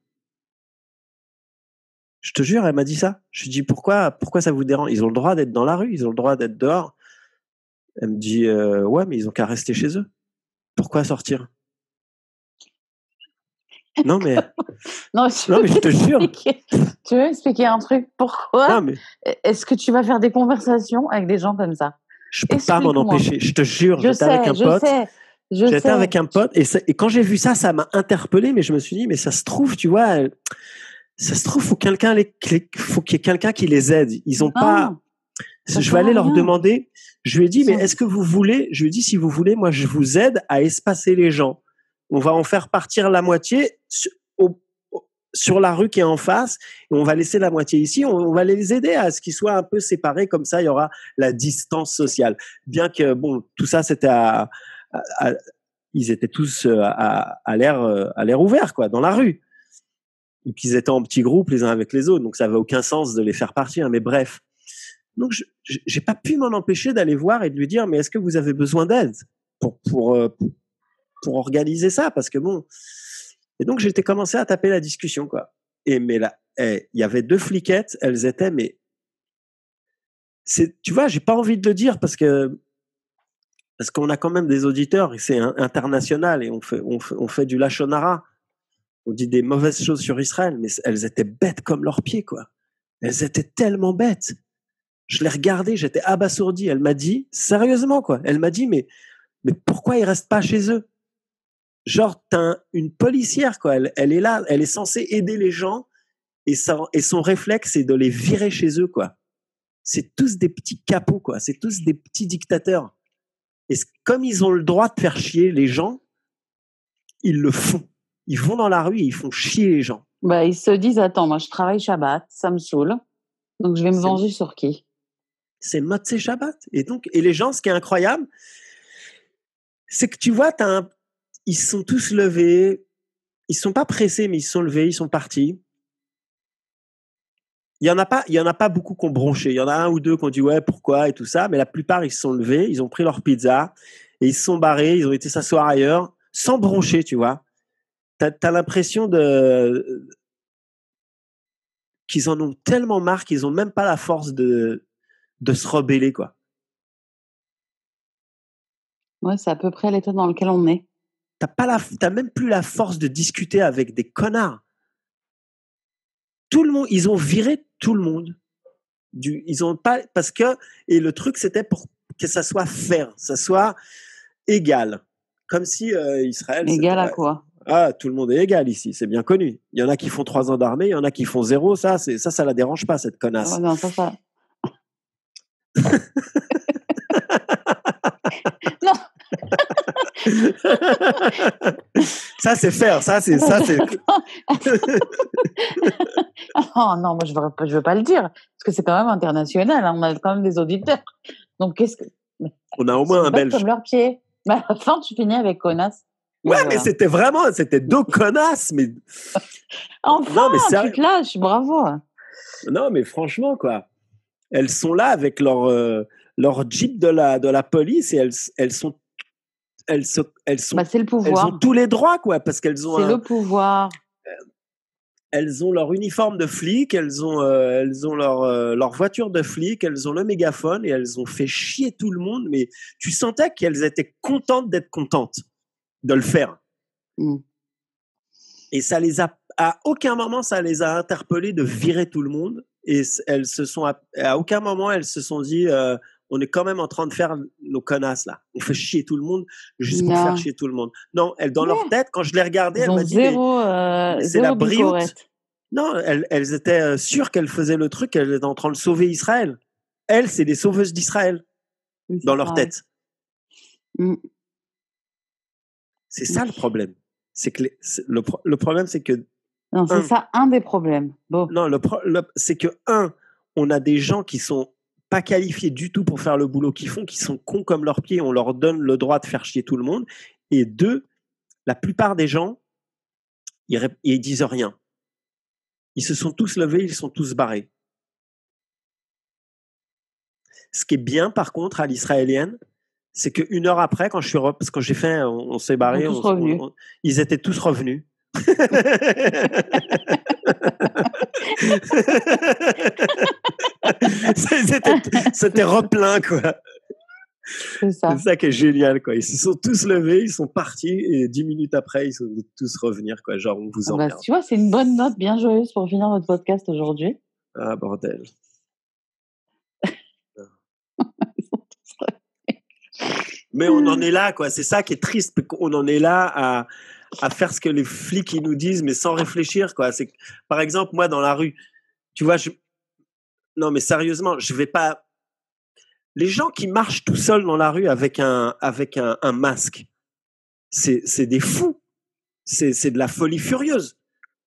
Je te jure, elle m'a dit ça. Je lui dis, pourquoi, pourquoi ça vous dérange? Ils ont le droit d'être dans la rue, ils ont le droit d'être dehors. Elle me dit, euh, ouais, mais ils ont qu'à rester chez eux. Pourquoi sortir? Non, mais, Non, mais je te jure. Tu veux expliquer un truc? Pourquoi mais Est-ce que tu vas faire des conversations avec des gens comme ça? Je peux pas m'en empêcher. Je te jure, j'étais avec un je pote. sais, J'étais avec un pote et, ça- et quand j'ai vu ça, ça m'a interpellé, mais je me suis dit, mais ça se trouve, tu vois, elle- ça se trouve, faut quelqu'un les, faut qu'il y ait quelqu'un qui les aide. Ils ont pas. ça Je vais aller leur demander. Je lui ai dit, mais est-ce que vous voulez Je lui ai dit, si vous voulez, moi, je vous aide à espacer les gens. On va en faire partir la moitié sur, la rue qui est en face, et on va laisser la moitié ici. On, va les aider à ce qu'ils soient un peu séparés, comme ça, il y aura la distance sociale. Bien que, bon, tout ça, c'était à, à- ils étaient tous euh, à, à l'air, euh, à l'air ouvert, quoi, dans la rue. Et qu'ils étaient en petits groupes les uns avec les autres, donc ça avait aucun sens de les faire partir. Mais bref, donc j'ai pas pu m'en empêcher d'aller voir et de lui dire, mais est-ce que vous avez besoin d'aide pour pour euh, pour, pour organiser ça? Parce que bon, et donc j'étais commencé à taper la discussion, quoi. Et mais là, eh, il y avait deux fliquettes, elles étaient mais c'est, tu vois, j'ai pas envie de le dire parce que parce qu'on a quand même des auditeurs et c'est international et on fait, on fait, on fait du lachonara. On dit des mauvaises choses sur Israël, mais elles étaient bêtes comme leurs pieds, quoi. Elles étaient tellement bêtes. Je les regardais, j'étais abasourdi. Elle m'a dit, sérieusement, quoi. Elle m'a dit, mais, mais pourquoi ils restent pas chez eux? Genre, t'as un- une policière, quoi. Elle, elle est là, elle est censée aider les gens et, ça, et son réflexe, c'est de les virer chez eux, quoi. C'est tous des petits capots, quoi. C'est tous des petits dictateurs. Et comme ils ont le droit de faire chier les gens, ils le font. Ils vont dans la rue et ils font chier les gens. Bah, ils se disent attends, moi je travaille Shabbat, ça me saoule. Donc je vais me venger sur qui? C'est Motzei Shabbat. Et donc, et les gens, ce qui est incroyable, c'est que tu vois, t'as un- ils sont tous levés. Ils sont pas pressés, mais ils sont levés, ils sont partis. Il y en a pas, il y en a pas beaucoup qui ont bronché. Il y en a un ou deux qui ont dit ouais, pourquoi et tout ça, mais la plupart ils se sont levés, ils ont pris leur pizza et ils se sont barrés, ils ont été s'asseoir ailleurs, sans broncher, tu vois. T'as as, l'impression de qu'ils en ont tellement marre qu'ils ont même pas la force de de se rebeller, quoi. Ouais, c'est à peu près l'état dans lequel on est. T'as pas la, t'as même plus la force de discuter avec des connards. Tout le monde, ils ont viré tout le monde. Du, ils ont pas parce que et le truc c'était pour que ça soit fair, ça soit égal, comme si euh, Israël. Égal à quoi? Ah, tout le monde est égal ici, c'est bien connu. Il y en a qui font trois ans d'armée, il y en a qui font zéro. Ça, c'est ça, ça la dérange pas cette connasse. non, ça, ça. non. ça c'est faire, ça c'est ça c'est. oh non, moi je veux, je veux pas le dire parce que c'est quand même international. Hein, on a quand même des auditeurs. Donc qu'est-ce que On a au moins un belge. Comme leur pied. Mais à la fin, tu finis avec connasse. Ouais, mais c'était vraiment, c'était deux connasses, mais. enfin, non, mais tu te lâches, bravo. Non, mais franchement, quoi. Elles sont là avec leur, euh, leur jeep de la, de la police et elles, elles sont elles, elles sont, bah, c'est le pouvoir. Elles ont tous les droits, quoi, parce qu'elles ont. C'est le pouvoir. Elles ont leur uniforme de flic, elles ont, euh, elles ont leur, euh, leur voiture de flic, elles ont le mégaphone et elles ont fait chier tout le monde. Mais tu sentais qu'elles étaient contentes d'être contentes de le faire. Mmh. Et ça les a, à aucun moment, ça les a interpellées de virer tout le monde. Et elles se sont, à, aucun moment, elles se sont dit, euh, on est quand même en train de faire nos connasses là. On fait chier tout le monde juste pour faire chier tout le monde. Non, elles dans leur tête, quand je les regardais, elles m'ont dit euh, c'est la brioche. Non, elles, elles étaient euh, sûres qu'elles faisaient le truc, qu'elles étaient en train de sauver Israël. Elles, c'est des sauveuses d'Israël dans leur tête. Mmh. C'est ça le problème. C'est que le, le, problème, c'est que non, c'est ça un des problèmes. Bon. Non, le, c'est que un, on a des gens qui sont pas qualifiés du tout pour faire le boulot qu'ils font, qui sont cons comme leurs pieds, on leur donne le droit de faire chier tout le monde. Et deux, la plupart des gens, ils, ils disent rien. Ils se sont tous levés, ils sont tous barrés. Ce qui est bien, par contre, à l'israélienne, c'est qu'une heure après, quand je suis parce que j'ai fait, on, s'est barré, ils étaient tous revenus. C'était replein, quoi. C'est ça. ça. qui est génial, quoi. Ils se sont tous levés, ils sont partis, et dix minutes après, ils sont tous revenir, quoi. Genre, on vous ah bah, emmerde. tu vois, c'est une bonne note bien joyeuse pour finir notre podcast aujourd'hui. Ah, bordel. Mais on en est là, quoi. C'est ça qui est triste. On en est là à, à faire ce que les flics ils nous disent, mais sans réfléchir, quoi. C'est par exemple moi dans la rue, tu vois, je non mais sérieusement, je vais pas. Les gens qui marchent tout seuls dans la rue avec un avec un, un masque, c'est des fous. C'est c'est de la folie furieuse.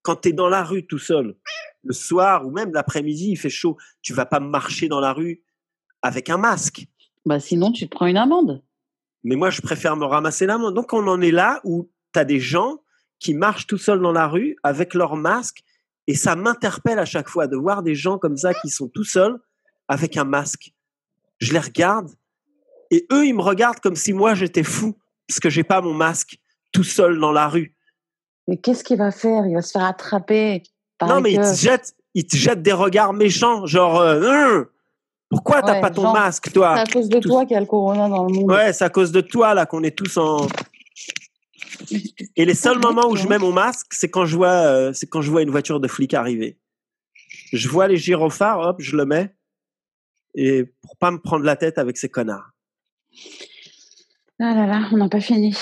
Quand tu es dans la rue tout seul, le soir ou même l'après-midi, il fait chaud, tu vas pas marcher dans la rue avec un masque. Bah sinon tu te prends une amende. Mais moi je préfère me ramasser l'amende. Donc on en est là où tu as des gens qui marchent tout seuls dans la rue avec leur masque et ça m'interpelle à chaque fois de voir des gens comme ça qui sont tout seuls avec un masque. Je les regarde et eux, ils me regardent comme si moi j'étais fou parce que j'ai pas mon masque tout seul dans la rue. Mais qu'est-ce qu'il va faire? Il va se faire attraper. non, mais il te, jette, il te jette des regards méchants, genre euh, hein, pourquoi t'as pas ton masque, toi? C'est à cause de toi qu'il y a le corona dans le monde. Ouais, c'est à cause de toi là qu'on est tous en et les seuls moments où je mets mon masque, c'est quand je vois, euh, c'est quand je vois une voiture de flic arriver. Je vois les gyrophares, hop, je le mets, et pour pas me prendre la tête avec ces connards. Ah là là, on n'a pas fini.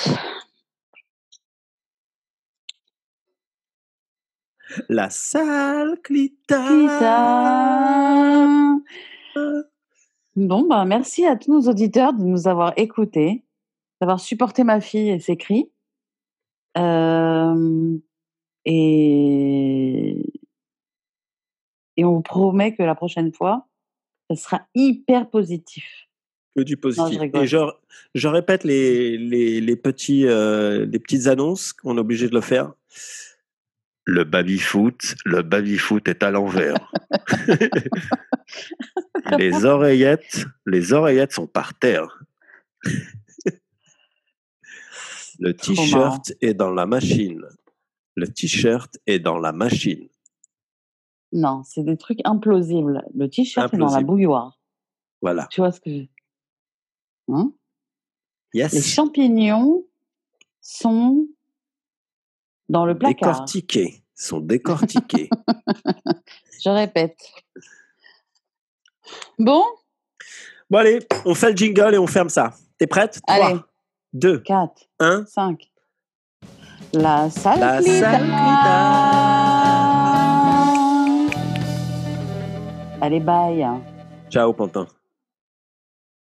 La salle Clita. Bon, bah, merci à tous nos auditeurs de nous avoir écoutés, d'avoir supporté ma fille et ses cris et et on vous promet que la prochaine fois, ce sera hyper positif. Que du positif. et je, je répète les, les, les petits, les petites annonces qu'on est obligé de le faire. Le baby-foot, le baby-foot est à l'envers. les oreillettes, les oreillettes sont par terre. Le t-shirt est dans la machine. Le t-shirt est dans la machine. Non, c'est des trucs implausibles. Le t-shirt est dans la bouilloire. Voilà. Tu vois ce que je... Hein? Les Yes. champignons sont dans le placard. Décortiqués. Sont décortiqués. Je répète. Bon, bon, allez, on fait le jingle et on ferme ça. T'es prête? 3, Allez. 2, 4, 1. 5. La salle La Clita. salle Allez, bye. Ciao, Pantin.